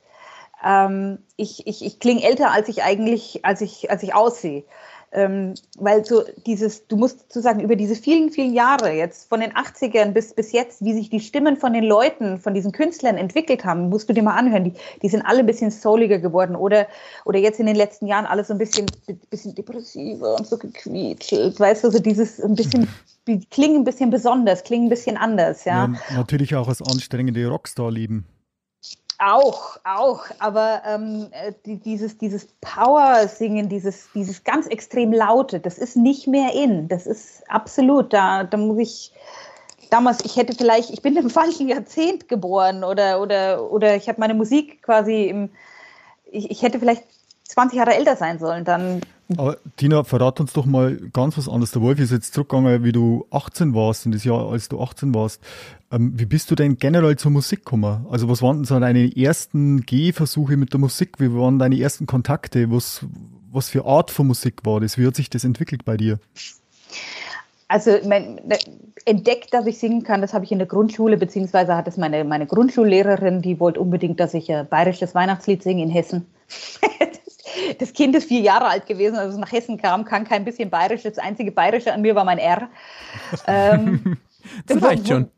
Ähm, ich ich, ich klinge älter, als ich eigentlich, als ich, als ich aussehe. Ähm, weil so dieses, du musst zu sagen, über diese vielen, vielen Jahre, jetzt von den 80ern bis, bis jetzt, wie sich die Stimmen von den Leuten, von diesen Künstlern entwickelt haben, musst du dir mal anhören. Die, die sind alle ein bisschen souliger geworden oder, oder jetzt in den letzten Jahren alles so ein bisschen, bisschen depressiver und so gequietschelt. Weißt du, so dieses ein bisschen, die klingen ein bisschen besonders, klingen ein bisschen anders, ja. ja natürlich auch als anstrengende Rockstar-Leben. Auch, auch, aber ähm, äh, die, dieses, dieses Power-Singen, dieses, dieses ganz extrem laute, das ist nicht mehr in. Das ist absolut, da, da muss ich, damals, ich hätte vielleicht, ich bin im falschen Jahrzehnt geboren oder, oder, oder ich habe meine Musik quasi im, ich, ich hätte vielleicht 20 Jahre älter sein sollen, dann aber Tina, verrat uns doch mal ganz was anderes. Der Wolf ist jetzt zurückgegangen, wie du 18 warst, in das Jahr, als du 18 warst. Ähm, wie bist du denn generell zur Musik gekommen? Also was waren so deine ersten Gehversuche mit der Musik? Wie waren deine ersten Kontakte? Was, was für Art von Musik war das? Wie hat sich das entwickelt bei dir? Also mein, entdeckt, dass ich singen kann, das habe ich in der Grundschule, beziehungsweise hat es meine, meine Grundschullehrerin, die wollte unbedingt, dass ich ein bayerisches Weihnachtslied singe in Hessen. das Kind ist vier Jahre alt gewesen, als es nach Hessen kam, kann kein bisschen bayerisch. Das einzige bayerische an mir war mein R. Ähm, das reicht schon.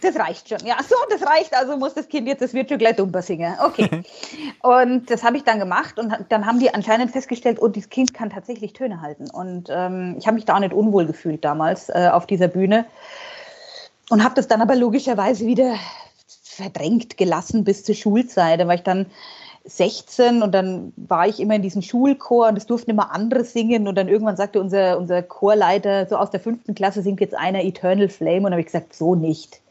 Das reicht schon. Ja, so, das reicht. Also muss das Kind jetzt, das wird schon gleich dumper singen. Okay. und das habe ich dann gemacht und dann haben die anscheinend festgestellt, oh, das Kind kann tatsächlich Töne halten. Und ähm, ich habe mich da auch nicht unwohl gefühlt damals äh, auf dieser Bühne und habe das dann aber logischerweise wieder verdrängt gelassen bis zur Schulzeit, weil ich dann 16 und dann war ich immer in diesem Schulchor und es durften immer andere singen und dann irgendwann sagte unser, unser Chorleiter, so aus der fünften Klasse singt jetzt einer Eternal Flame und habe ich gesagt, so nicht.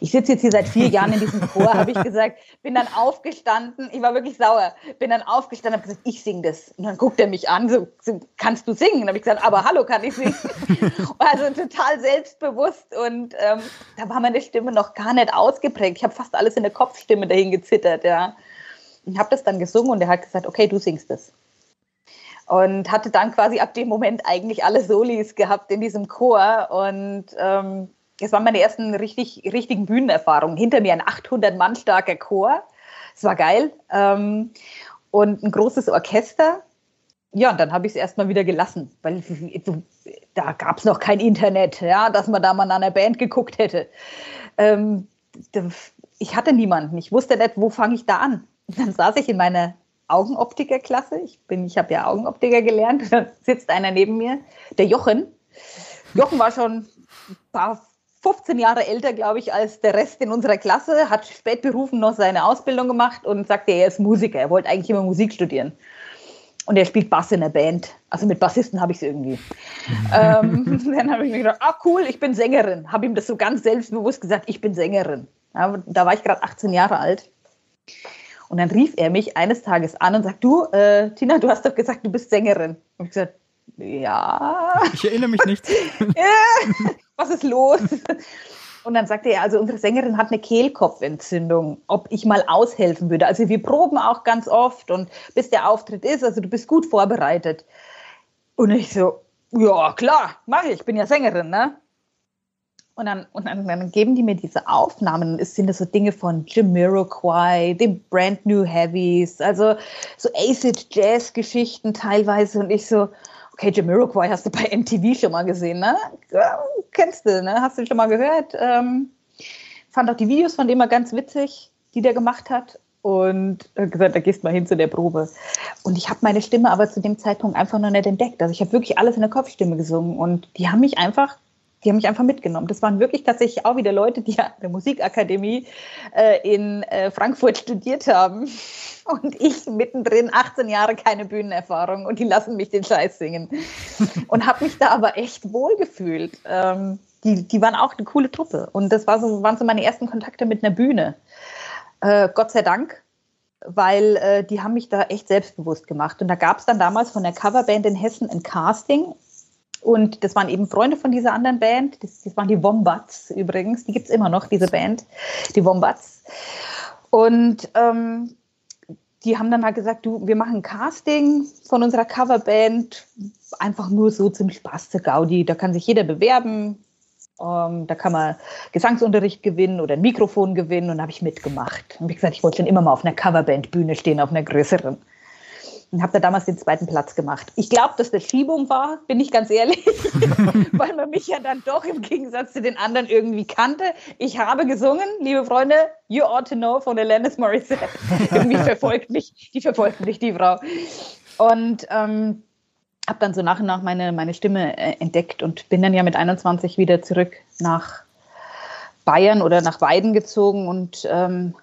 Ich sitze jetzt hier seit vier Jahren in diesem Chor, habe ich gesagt, bin dann aufgestanden, ich war wirklich sauer, bin dann aufgestanden, habe gesagt, ich singe das. Und dann guckt er mich an, so, kannst du singen? Und habe ich gesagt, aber hallo, kann ich singen? also total selbstbewusst und ähm, da war meine Stimme noch gar nicht ausgeprägt. Ich habe fast alles in der Kopfstimme dahin gezittert, ja und habe das dann gesungen und er hat gesagt, okay, du singst es. Und hatte dann quasi ab dem Moment eigentlich alle Solis gehabt in diesem Chor und ähm, das waren meine ersten richtig, richtigen Bühnenerfahrungen. Hinter mir ein 800 Mann starker Chor. Es war geil. Ähm, und ein großes Orchester. Ja, und dann habe ich es erstmal wieder gelassen, weil da gab es noch kein Internet, ja, dass man da mal an einer Band geguckt hätte. Ähm, ich hatte niemanden. Ich wusste nicht, wo fange ich da an dann saß ich in meiner Augenoptikerklasse. Ich ich habe ja Augenoptiker gelernt. Da sitzt einer neben mir, der Jochen. Jochen war schon ein paar 15 Jahre älter, glaube ich, als der Rest in unserer Klasse, hat spätberufen noch seine Ausbildung gemacht und sagte, er ist Musiker. Er wollte eigentlich immer Musik studieren. Und er spielt Bass in der Band. Also mit Bassisten habe ich es irgendwie. ähm, dann habe ich mir gedacht, ah cool, ich bin Sängerin. Habe ihm das so ganz selbstbewusst gesagt, ich bin Sängerin. Ja, da war ich gerade 18 Jahre alt. Und dann rief er mich eines Tages an und sagt, du, äh, Tina, du hast doch gesagt, du bist Sängerin. Und ich gesagt, ja. Ich erinnere mich nicht. Was ist los? Und dann sagte er, also unsere Sängerin hat eine Kehlkopfentzündung, ob ich mal aushelfen würde. Also wir proben auch ganz oft und bis der Auftritt ist, also du bist gut vorbereitet. Und ich so, ja klar, mache ich, ich bin ja Sängerin, ne? Und dann, und dann, dann geben die mir diese Aufnahmen. Es sind das so Dinge von Jamiroquai, den Brand New Heavies, also so Acid Jazz Geschichten teilweise. Und ich so, okay, Jamiroquai hast du bei MTV schon mal gesehen, ne? Ja, kennst du, ne? Hast du schon mal gehört? Ähm, fand auch die Videos von dem mal ganz witzig, die der gemacht hat. Und gesagt, da gehst mal hin zu der Probe. Und ich habe meine Stimme aber zu dem Zeitpunkt einfach noch nicht entdeckt. Also ich habe wirklich alles in der Kopfstimme gesungen. Und die haben mich einfach die haben mich einfach mitgenommen. Das waren wirklich tatsächlich auch wieder Leute, die an der Musikakademie äh, in äh, Frankfurt studiert haben. Und ich mittendrin 18 Jahre keine Bühnenerfahrung und die lassen mich den Scheiß singen. Und habe mich da aber echt wohl gefühlt. Ähm, die, die waren auch eine coole Truppe. Und das war so, waren so meine ersten Kontakte mit einer Bühne. Äh, Gott sei Dank, weil äh, die haben mich da echt selbstbewusst gemacht. Und da gab es dann damals von der Coverband in Hessen ein Casting und das waren eben Freunde von dieser anderen Band. Das, das waren die Wombats übrigens. Die gibt es immer noch, diese Band, die Wombats. Und ähm, die haben dann halt gesagt, du, wir machen ein Casting von unserer Coverband, einfach nur so zum Spaß zur Gaudi. Da kann sich jeder bewerben. Ähm, da kann man Gesangsunterricht gewinnen oder ein Mikrofon gewinnen und habe ich mitgemacht. Und wie gesagt, ich wollte schon immer mal auf einer Coverband-Bühne stehen, auf einer größeren und habe da damals den zweiten Platz gemacht. Ich glaube, dass das Schiebung war, bin ich ganz ehrlich, weil man mich ja dann doch im Gegensatz zu den anderen irgendwie kannte. Ich habe gesungen, liebe Freunde, You Ought to Know von Alanis Morissette. irgendwie verfolgt mich, die verfolgt mich, die Frau. Und ähm, habe dann so nach und nach meine, meine Stimme äh, entdeckt und bin dann ja mit 21 wieder zurück nach Bayern oder nach Weiden gezogen und ähm,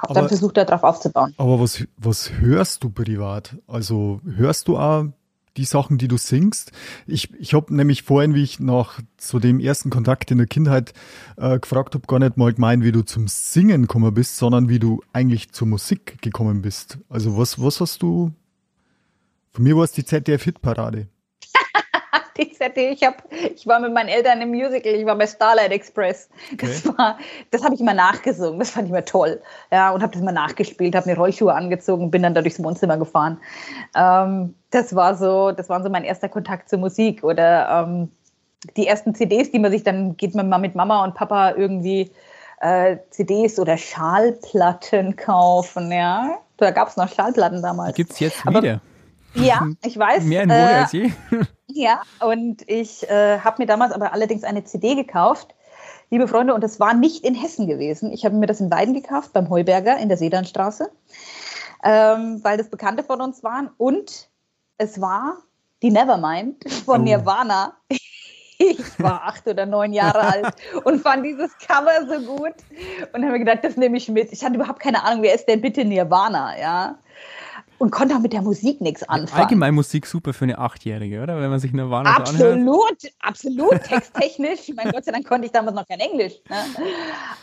habe dann versucht, darauf aufzubauen. Aber was, was hörst du privat? Also hörst du auch die Sachen, die du singst? Ich, ich habe nämlich vorhin, wie ich nach so dem ersten Kontakt in der Kindheit äh, gefragt habe, gar nicht mal gemeint, wie du zum Singen gekommen bist, sondern wie du eigentlich zur Musik gekommen bist. Also was, was hast du? Von mir war es die ZDF-Hitparade die ZDF. Ich, hab, ich war mit meinen Eltern im Musical, ich war bei Starlight Express. Okay. Das, das habe ich immer nachgesungen, das fand ich immer toll. Ja, und habe das immer nachgespielt, habe mir Rollschuhe angezogen bin dann da durchs Wohnzimmer gefahren. Ähm, das war so, das war so mein erster Kontakt zur Musik. Oder ähm, die ersten CDs, die man sich dann, geht man mal mit Mama und Papa irgendwie äh, CDs oder Schallplatten kaufen, ja. Da gab es noch Schallplatten damals. Gibt es jetzt wieder? Ja, ich weiß. Mehr in Wohle äh, als je. Ja, und ich äh, habe mir damals aber allerdings eine CD gekauft, liebe Freunde, und das war nicht in Hessen gewesen. Ich habe mir das in Weiden gekauft, beim Heuberger in der Sedanstraße, ähm, weil das Bekannte von uns waren. Und es war die Nevermind von oh. Nirvana. Ich war acht oder neun Jahre alt und fand dieses Cover so gut und habe mir gedacht, das nehme ich mit. Ich hatte überhaupt keine Ahnung, wer ist denn bitte Nirvana, ja und konnte auch mit der Musik nichts anfangen. Allgemein Musik super für eine Achtjährige, oder? Wenn man sich eine Warnung Absolut, so absolut, texttechnisch. ich meine, Gott sei Dank konnte ich damals noch kein Englisch. Ne?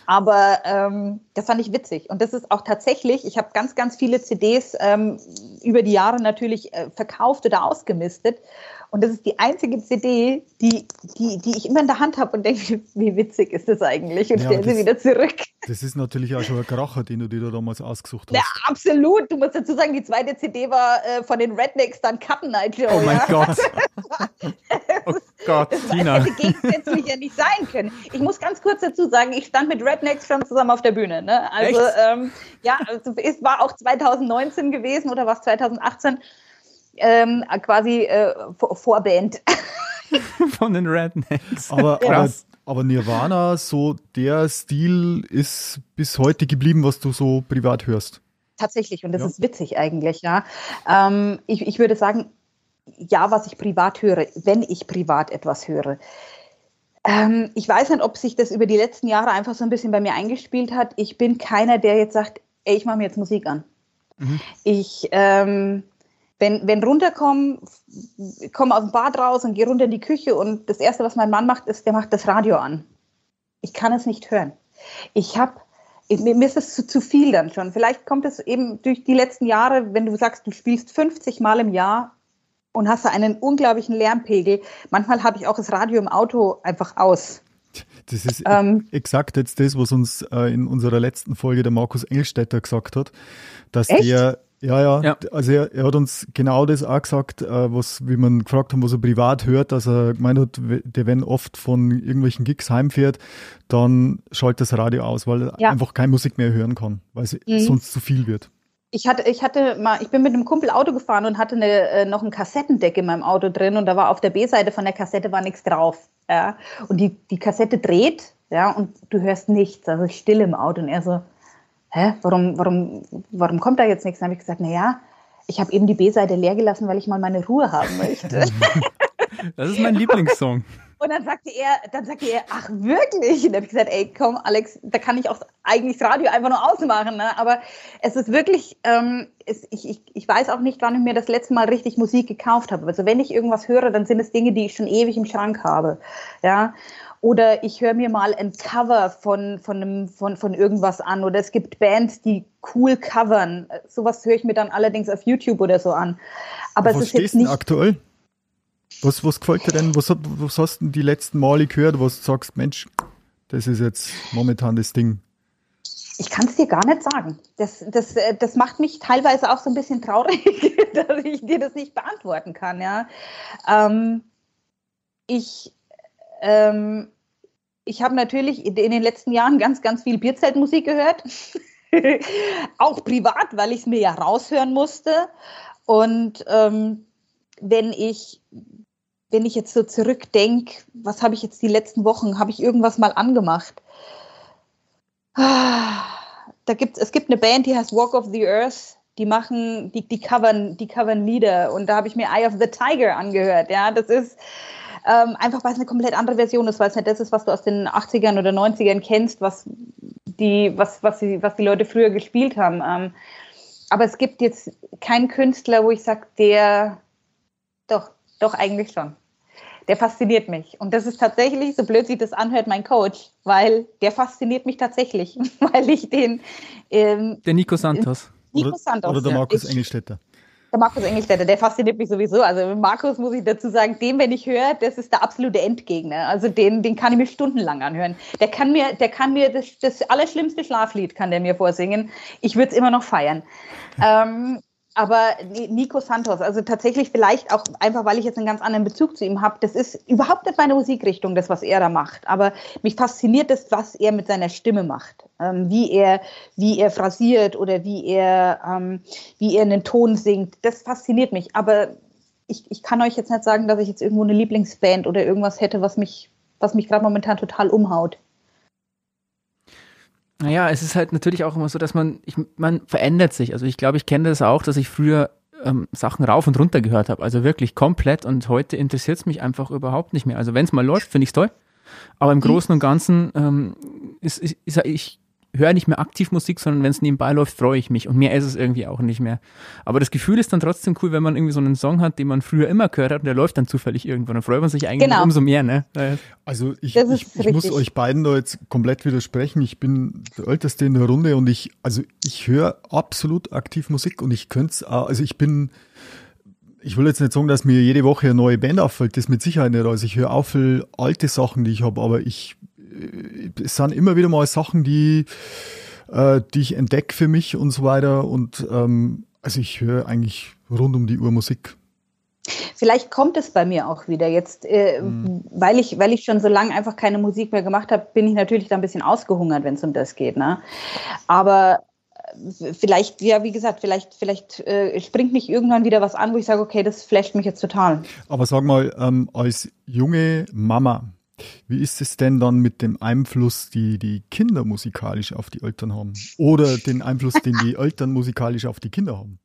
Aber ähm, das fand ich witzig. Und das ist auch tatsächlich, ich habe ganz, ganz viele CDs ähm, über die Jahre natürlich äh, verkauft oder ausgemistet. Und das ist die einzige CD, die, die, die ich immer in der Hand habe und denke, wie witzig ist das eigentlich? Und ja, stelle sie wieder zurück. Das ist natürlich auch schon ein Kracher, den du dir da damals ausgesucht hast. Ja, absolut. Du musst dazu sagen, die zweite CD war äh, von den Rednecks dann Cutten Night Joe. Oh mein ja? Gott. oh Gott, das Tina. hätte gegensätzlich ja nicht sein können. Ich muss ganz kurz dazu sagen, ich stand mit Rednecks schon zusammen auf der Bühne. Ne? Also, ähm, ja, also es war auch 2019 gewesen oder was 2018 ähm, quasi äh, Vorband. Von den Rednecks. Aber, aber, aber, Nirvana, so der Stil ist bis heute geblieben, was du so privat hörst. Tatsächlich, und das ja. ist witzig eigentlich, ja. Ähm, ich, ich würde sagen, ja, was ich privat höre, wenn ich privat etwas höre. Ähm, ich weiß nicht, ob sich das über die letzten Jahre einfach so ein bisschen bei mir eingespielt hat. Ich bin keiner, der jetzt sagt, ey, ich mache mir jetzt Musik an. Mhm. Ich, ähm, wenn, wenn runterkommen, komme aus dem Bad raus und gehe runter in die Küche und das Erste, was mein Mann macht, ist, der macht das Radio an. Ich kann es nicht hören. Ich habe, mir ist es zu, zu viel dann schon. Vielleicht kommt es eben durch die letzten Jahre, wenn du sagst, du spielst 50 Mal im Jahr und hast da einen unglaublichen Lärmpegel. Manchmal habe ich auch das Radio im Auto einfach aus. Das ist ähm, exakt jetzt das, was uns äh, in unserer letzten Folge der Markus Engelstädter gesagt hat, dass echt? der ja, ja, ja. Also er, er, hat uns genau das auch gesagt, äh, was, wie man gefragt haben, was er privat hört, dass er gemeint hat, der wenn oft von irgendwelchen Gigs heimfährt, dann schaltet das Radio aus, weil er ja. einfach keine Musik mehr hören kann, weil es mhm. sonst zu viel wird. Ich hatte, ich hatte mal, ich bin mit einem Kumpel Auto gefahren und hatte eine, äh, noch ein Kassettendeck in meinem Auto drin und da war auf der B-Seite von der Kassette war nichts drauf. Ja. Und die, die Kassette dreht, ja, und du hörst nichts, also still im Auto. Und er so, hä, warum, warum, warum kommt da jetzt nichts? Dann habe ich gesagt, naja, ich habe eben die B-Seite leer gelassen, weil ich mal meine Ruhe haben möchte. das ist mein Lieblingssong. Und dann sagte er, dann sagte er, ach wirklich? Und dann habe ich gesagt, ey, komm, Alex, da kann ich auch eigentlich das Radio einfach nur ausmachen. Ne? Aber es ist wirklich, ähm, es, ich, ich, ich weiß auch nicht, wann ich mir das letzte Mal richtig Musik gekauft habe. Also wenn ich irgendwas höre, dann sind es Dinge, die ich schon ewig im Schrank habe. Ja. Oder ich höre mir mal ein Cover von, von, einem, von, von irgendwas an. Oder es gibt Bands, die cool covern. Sowas höre ich mir dann allerdings auf YouTube oder so an. Aber was es ist jetzt nicht. aktuell? Was, was gefällt dir denn? Was, was hast du die letzten Male gehört, was du sagst, Mensch, das ist jetzt momentan das Ding? Ich kann es dir gar nicht sagen. Das, das, äh, das macht mich teilweise auch so ein bisschen traurig, dass ich dir das nicht beantworten kann. Ja. Ähm, ich ähm, ich habe natürlich in den letzten Jahren ganz, ganz viel Bierzeltmusik gehört. auch privat, weil ich es mir ja raushören musste. Und ähm, wenn ich wenn ich jetzt so zurückdenke, was habe ich jetzt die letzten Wochen, habe ich irgendwas mal angemacht? Da gibt's, es gibt eine Band, die heißt Walk of the Earth. Die machen, die, die covern, die covern Lieder und da habe ich mir Eye of the Tiger angehört. Ja, das ist ähm, einfach, weil es eine komplett andere Version ist, weil es nicht das ist, was du aus den 80ern oder 90ern kennst, was die, was, was, die, was die Leute früher gespielt haben. Ähm, aber es gibt jetzt keinen Künstler, wo ich sage, der, doch, doch eigentlich schon der fasziniert mich. Und das ist tatsächlich, so blöd sich das anhört, mein Coach, weil der fasziniert mich tatsächlich, weil ich den. Ähm, der Nico Santos. Nico Santos. Oder der Markus ja. Engelstädter. Der Markus Engelstädter, der fasziniert mich sowieso. Also Markus muss ich dazu sagen, dem, wenn ich höre, das ist der absolute Endgegner. Also den, den kann ich mir stundenlang anhören. Der kann mir, der kann mir das, das allerschlimmste Schlaflied kann der mir vorsingen. Ich würde es immer noch feiern. ähm, aber Nico Santos, also tatsächlich vielleicht auch einfach, weil ich jetzt einen ganz anderen Bezug zu ihm habe, das ist überhaupt nicht meine Musikrichtung, das, was er da macht. Aber mich fasziniert das, was er mit seiner Stimme macht. Ähm, wie, er, wie er phrasiert oder wie er, ähm, wie er einen Ton singt. Das fasziniert mich. Aber ich, ich kann euch jetzt nicht sagen, dass ich jetzt irgendwo eine Lieblingsband oder irgendwas hätte, was mich, was mich gerade momentan total umhaut. Naja, es ist halt natürlich auch immer so, dass man, ich, man verändert sich. Also ich glaube, ich kenne das auch, dass ich früher ähm, Sachen rauf und runter gehört habe. Also wirklich komplett und heute interessiert es mich einfach überhaupt nicht mehr. Also wenn es mal läuft, finde ich es toll. Aber im mhm. Großen und Ganzen ähm, ist, ist, ist, ich höre nicht mehr aktiv Musik, sondern wenn es nebenbei läuft, freue ich mich. Und mehr ist es irgendwie auch nicht mehr. Aber das Gefühl ist dann trotzdem cool, wenn man irgendwie so einen Song hat, den man früher immer gehört hat und der läuft dann zufällig irgendwann. Dann freut man sich eigentlich genau. umso mehr. Ne? Also ich, ich, ich muss euch beiden da jetzt komplett widersprechen. Ich bin der Älteste in der Runde und ich, also ich höre absolut aktiv Musik und ich könnte es, also ich bin ich will jetzt nicht sagen, dass mir jede Woche eine neue Band auffällt, das mit Sicherheit nicht. Also ich höre auch viel alte Sachen, die ich habe, aber ich es sind immer wieder mal Sachen, die, äh, die ich entdecke für mich und so weiter. Und ähm, also ich höre eigentlich rund um die Uhr Musik. Vielleicht kommt es bei mir auch wieder jetzt, äh, mhm. weil ich, weil ich schon so lange einfach keine Musik mehr gemacht habe, bin ich natürlich da ein bisschen ausgehungert, wenn es um das geht. Ne? Aber äh, vielleicht, ja, wie gesagt, vielleicht, vielleicht äh, springt mich irgendwann wieder was an, wo ich sage, okay, das flasht mich jetzt total. Aber sag mal, ähm, als junge Mama, wie ist es denn dann mit dem Einfluss, die die Kinder musikalisch auf die Eltern haben? Oder den Einfluss, den die Eltern musikalisch auf die Kinder haben?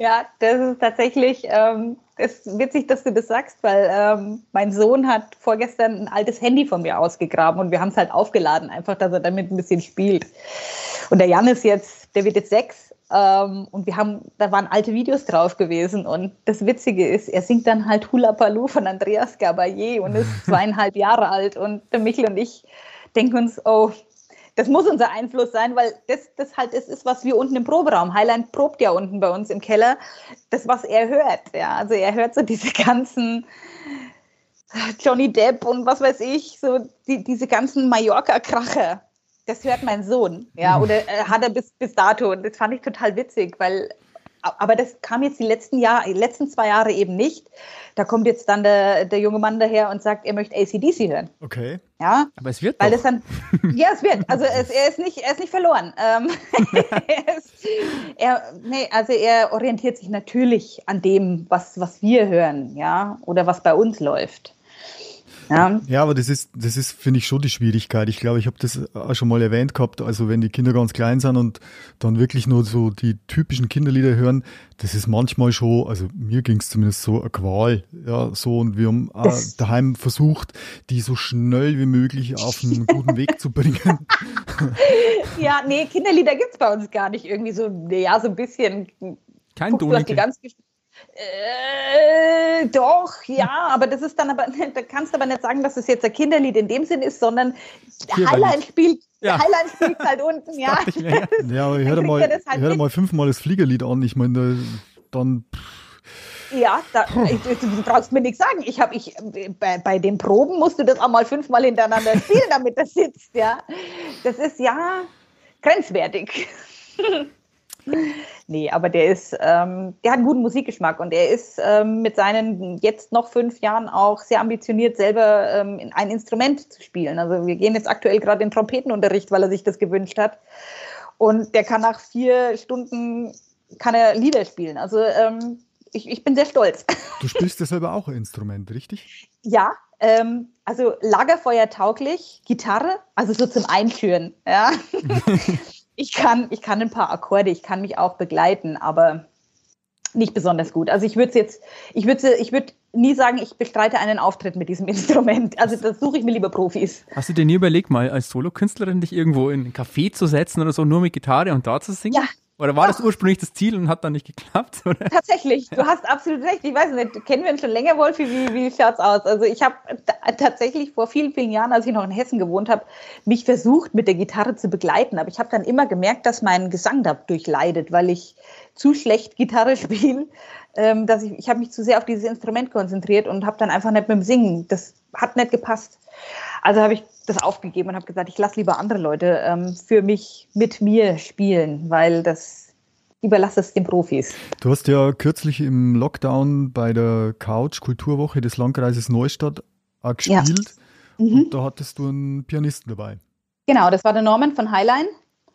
Ja, das ist tatsächlich, ähm, das ist witzig, dass du das sagst, weil ähm, mein Sohn hat vorgestern ein altes Handy von mir ausgegraben und wir haben es halt aufgeladen, einfach, dass er damit ein bisschen spielt. Und der Jan ist jetzt, der wird jetzt sechs ähm, und wir haben, da waren alte Videos drauf gewesen. Und das Witzige ist, er singt dann halt Hula Paloo von Andreas Gabayé und ist zweieinhalb Jahre alt. Und der Michel und ich denken uns, oh, das muss unser Einfluss sein, weil das, das halt das ist, was wir unten im Proberaum, Highland probt ja unten bei uns im Keller, das, was er hört. Ja, also er hört so diese ganzen Johnny Depp und was weiß ich, so die, diese ganzen Mallorca-Kracher das hört mein Sohn, ja, hm. oder äh, hat er bis, bis dato. Und das fand ich total witzig, weil, aber das kam jetzt die letzten Jahre, die letzten zwei Jahre eben nicht. Da kommt jetzt dann der, der junge Mann daher und sagt, er möchte ACDC hören. Okay. Ja. Aber es wird weil doch. Das dann, ja, es wird. Also es, er, ist nicht, er ist nicht verloren. Ähm, er, ist, er, nee, also er orientiert sich natürlich an dem, was, was wir hören, ja, oder was bei uns läuft. Ja, ja aber das ist, das ist, finde ich, schon die Schwierigkeit. Ich glaube, ich habe das auch schon mal erwähnt gehabt. Also wenn die Kinder ganz klein sind und dann wirklich nur so die typischen Kinderlieder hören, das ist manchmal schon, also mir ging es zumindest so, eine Qual. Ja, so und wir haben auch daheim versucht, die so schnell wie möglich auf einen guten Weg zu bringen. ja, nee, Kinderlieder gibt es bei uns gar nicht. Irgendwie so, ja, so ein bisschen. Kein Donike. Äh, doch, ja, aber das ist dann aber, da kannst du aber nicht sagen, dass es jetzt ein Kinderlied in dem Sinn ist, sondern Highline spielt, ja. Highline spielt halt unten, ja. ja, aber ich höre mal, halt hör mal fünfmal das Fliegerlied an, ich meine, dann. Ja, da, ich, du brauchst mir nichts sagen. Ich habe, ich, bei, bei den Proben musst du das auch mal fünfmal hintereinander spielen, damit das sitzt, ja. Das ist ja, grenzwertig. Nee, aber der ist, ähm, der hat einen guten Musikgeschmack und er ist ähm, mit seinen jetzt noch fünf Jahren auch sehr ambitioniert, selber ähm, ein Instrument zu spielen. Also wir gehen jetzt aktuell gerade in Trompetenunterricht, weil er sich das gewünscht hat. Und der kann nach vier Stunden kann er Lieder spielen. Also ähm, ich, ich, bin sehr stolz. Du spielst ja selber auch ein Instrument, richtig? Ja, ähm, also Lagerfeuer tauglich, Gitarre, also so zum Einführen. Ja. ich, kann, ich kann ein paar Akkorde, ich kann mich auch begleiten, aber nicht besonders gut. Also ich würde jetzt, ich würde ich würde nie sagen, ich bestreite einen Auftritt mit diesem Instrument. Also das suche ich mir lieber Profis. Hast du dir nie überlegt, mal als Solokünstlerin dich irgendwo in ein Café zu setzen oder so, nur mit Gitarre und da zu singen? Ja, oder war das ursprünglich das Ziel und hat dann nicht geklappt? Oder? Tatsächlich, du hast absolut recht. Ich weiß nicht, kennen wir uns schon länger, Wolfi? Wie, wie schaut's aus? Also ich habe tatsächlich vor vielen, vielen Jahren, als ich noch in Hessen gewohnt habe, mich versucht, mit der Gitarre zu begleiten. Aber ich habe dann immer gemerkt, dass mein Gesang dadurch leidet, weil ich zu schlecht Gitarre spiele. Ähm, dass ich ich habe mich zu sehr auf dieses Instrument konzentriert und habe dann einfach nicht mit dem Singen. Das hat nicht gepasst. Also habe ich das aufgegeben und habe gesagt, ich lasse lieber andere Leute ähm, für mich mit mir spielen, weil das überlasse es den Profis. Du hast ja kürzlich im Lockdown bei der Couch Kulturwoche des Landkreises Neustadt gespielt ja. mhm. und da hattest du einen Pianisten dabei. Genau, das war der Norman von Highline.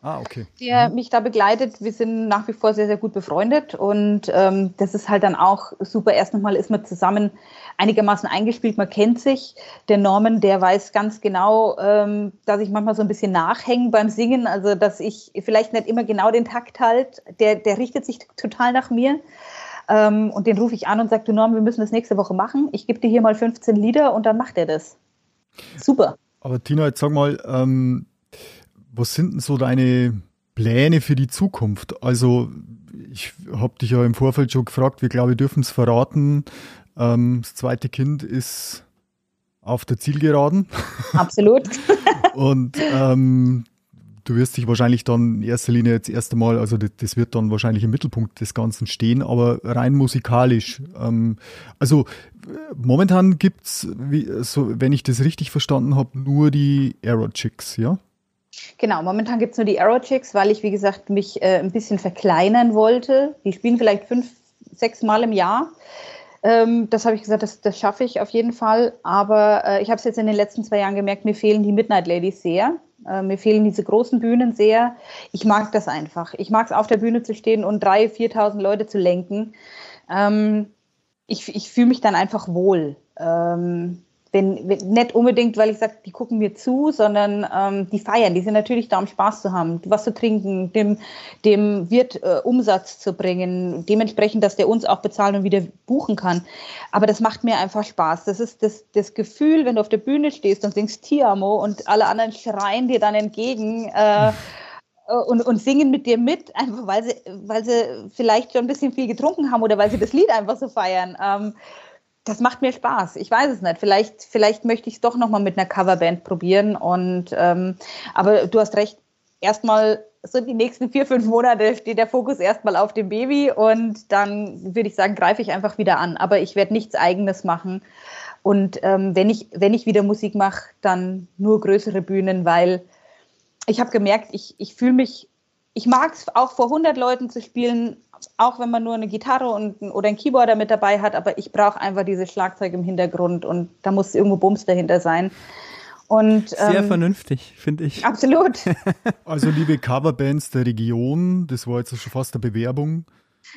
Ah, okay. Der mhm. mich da begleitet. Wir sind nach wie vor sehr, sehr gut befreundet und ähm, das ist halt dann auch super. Erst nochmal ist man zusammen einigermaßen eingespielt, man kennt sich. Der Norman, der weiß ganz genau, ähm, dass ich manchmal so ein bisschen nachhänge beim Singen, also dass ich vielleicht nicht immer genau den Takt halt, der, der richtet sich total nach mir. Ähm, und den rufe ich an und sage, du Norman, wir müssen das nächste Woche machen. Ich gebe dir hier mal 15 Lieder und dann macht er das. Super. Aber Tina, jetzt sag mal, ähm was sind denn so deine Pläne für die Zukunft? Also, ich habe dich ja im Vorfeld schon gefragt, wir glaube, wir dürfen es verraten. Ähm, das zweite Kind ist auf der Zielgeraden. Absolut. Und ähm, du wirst dich wahrscheinlich dann in erster Linie jetzt erst einmal, also das, das, wird dann wahrscheinlich im Mittelpunkt des Ganzen stehen, aber rein musikalisch. Ähm, also momentan gibt's, wie, so, wenn ich das richtig verstanden habe, nur die Aero Chicks, ja? Genau, momentan gibt es nur die Arrow Chicks, weil ich, wie gesagt, mich äh, ein bisschen verkleinern wollte. Die spielen vielleicht fünf, sechs Mal im Jahr. Ähm, das habe ich gesagt, das, das schaffe ich auf jeden Fall. Aber äh, ich habe es jetzt in den letzten zwei Jahren gemerkt, mir fehlen die Midnight Ladies sehr. Äh, mir fehlen diese großen Bühnen sehr. Ich mag das einfach. Ich mag es, auf der Bühne zu stehen und 3.000, 4.000 Leute zu lenken. Ähm, ich ich fühle mich dann einfach wohl. Ähm, wenn, nicht unbedingt, weil ich sage, die gucken mir zu, sondern ähm, die feiern. Die sind natürlich da, um Spaß zu haben, was zu trinken, dem, dem Wirt äh, Umsatz zu bringen, dementsprechend, dass der uns auch bezahlen und wieder buchen kann. Aber das macht mir einfach Spaß. Das ist das, das Gefühl, wenn du auf der Bühne stehst und singst Tiamo und alle anderen schreien dir dann entgegen. Äh, und, und singen mit dir mit, einfach weil sie, weil sie vielleicht schon ein bisschen viel getrunken haben oder weil sie das Lied einfach so feiern. Ähm, das macht mir Spaß. Ich weiß es nicht. Vielleicht, vielleicht möchte ich es doch nochmal mit einer Coverband probieren. Und ähm, aber du hast recht, erstmal so die nächsten vier, fünf Monate steht der Fokus erstmal auf dem Baby und dann würde ich sagen, greife ich einfach wieder an. Aber ich werde nichts eigenes machen. Und ähm, wenn, ich, wenn ich wieder Musik mache, dann nur größere Bühnen, weil ich habe gemerkt, ich, ich fühle mich, ich mag es auch vor 100 Leuten zu spielen, auch wenn man nur eine Gitarre und, oder ein Keyboarder mit dabei hat, aber ich brauche einfach dieses Schlagzeug im Hintergrund und da muss irgendwo Bums dahinter sein. Und, Sehr ähm, vernünftig, finde ich. Absolut. Also liebe Coverbands der Region, das war jetzt schon fast eine Bewerbung.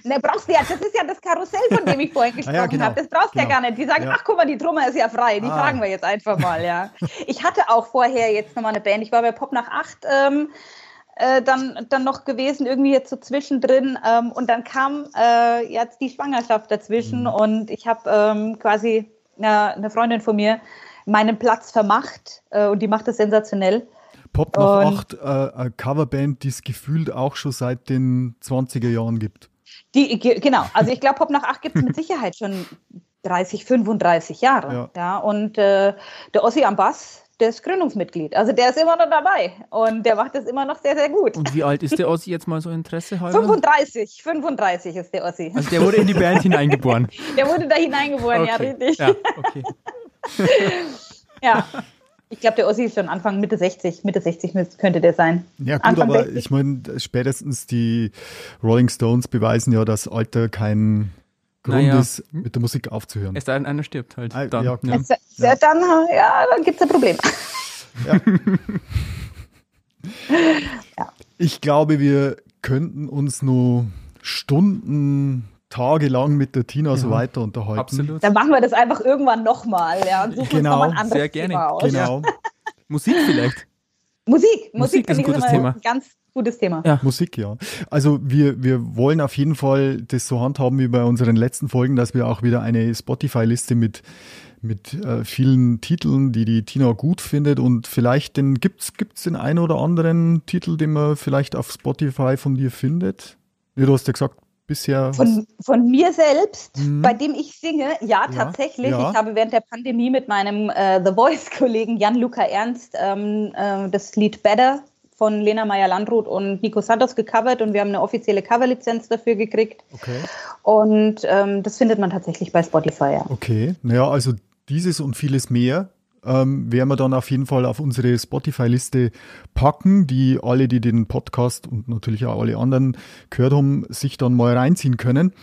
Ne, brauchst du ja, das ist ja das Karussell, von dem ich vorhin gesprochen ah, ja, genau, habe. Das brauchst du genau. ja gar nicht. Die sagen, ja. ach guck mal, die Trummer ist ja frei. Die ah. fragen wir jetzt einfach mal, ja. Ich hatte auch vorher jetzt nochmal eine Band. Ich war bei Pop nach 8 ähm, äh, dann, dann noch gewesen, irgendwie jetzt so zwischendrin. Ähm, und dann kam äh, jetzt die Schwangerschaft dazwischen mhm. und ich habe ähm, quasi eine, eine, Freundin von mir meinen Platz vermacht äh, und die macht das sensationell. Pop nach und, acht, äh, eine Coverband, die es gefühlt auch schon seit den 20er Jahren gibt. Die, genau, also ich glaube, Pop nach acht gibt es mit Sicherheit schon 30, 35 Jahre. Ja. ja und äh, der Ossi am Bass, der ist Gründungsmitglied. Also der ist immer noch dabei und der macht das immer noch sehr, sehr gut. Und wie alt ist der Ossi jetzt mal so Interesse halber? 35, 35 ist der Ossi. Also der wurde in die Band hineingeboren. Der wurde da hineingeboren, okay. ja, richtig. Ja, okay. ja. Ich glaube, der Ossi ist schon Anfang, Mitte 60. Mitte 60 könnte der sein. Ja, gut, Anfang aber 60. ich meine, spätestens die Rolling Stones beweisen ja, dass Alter kein Grund naja. ist, mit der Musik aufzuhören. Es sei denn, einer stirbt halt. Ah, dann, ja, ja. Es, ja. Dann, ja, dann gibt es ein Problem. Ja. ja. Ich glaube, wir könnten uns nur Stunden tagelang mit der Tina ja, so weiter unterhalten. Absolut. Dann machen wir das einfach irgendwann nochmal, ja, und suchen genau. uns ein anderes Sehr gerne. Thema aus. Genau. Musik vielleicht. Musik, Musik, Musik ist ein gutes Thema. Ganz gutes Thema. Ja. Musik, ja. Also wir, wir wollen auf jeden Fall das so handhaben wie bei unseren letzten Folgen, dass wir auch wieder eine Spotify-Liste mit mit äh, vielen Titeln, die die Tina gut findet und vielleicht den gibt's gibt's den einen oder anderen Titel, den man vielleicht auf Spotify von dir findet. Ja, du hast ja gesagt, bisher? Von, von mir selbst, mhm. bei dem ich singe, ja, tatsächlich. Ja. Ich habe während der Pandemie mit meinem äh, The Voice-Kollegen Jan-Luca Ernst ähm, äh, das Lied Better von Lena Meyer-Landrut und Nico Santos gecovert und wir haben eine offizielle Coverlizenz dafür gekriegt. Okay. Und ähm, das findet man tatsächlich bei Spotify, ja. Okay, naja, also dieses und vieles mehr ähm, werden wir dann auf jeden Fall auf unsere Spotify-Liste packen, die alle, die den Podcast und natürlich auch alle anderen gehört haben, sich dann mal reinziehen können.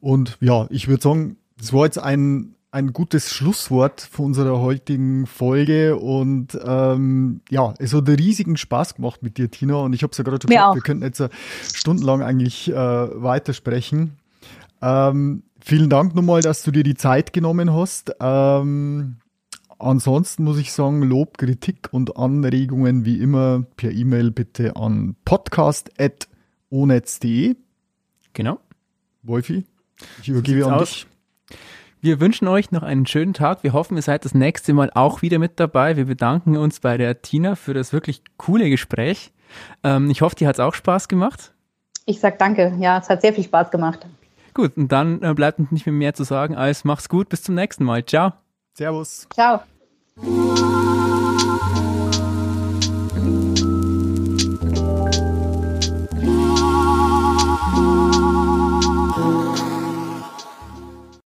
Und ja, ich würde sagen, das war jetzt ein, ein gutes Schlusswort von unserer heutigen Folge und ähm, ja, es hat einen riesigen Spaß gemacht mit dir, Tina. Und ich habe es ja gerade schon gesagt, wir könnten jetzt stundenlang eigentlich äh, weitersprechen. Ähm, vielen Dank nochmal, dass du dir die Zeit genommen hast. Ähm, Ansonsten muss ich sagen, Lob, Kritik und Anregungen wie immer per E-Mail bitte an podcast.onetz.de. Genau. Wolfi, ich übergebe so an aus. Wir wünschen euch noch einen schönen Tag. Wir hoffen, ihr seid das nächste Mal auch wieder mit dabei. Wir bedanken uns bei der Tina für das wirklich coole Gespräch. Ähm, ich hoffe, dir hat es auch Spaß gemacht. Ich sag danke. Ja, es hat sehr viel Spaß gemacht. Gut, und dann äh, bleibt uns nicht mehr, mehr zu sagen als mach's gut. Bis zum nächsten Mal. Ciao. Servus. Ciao.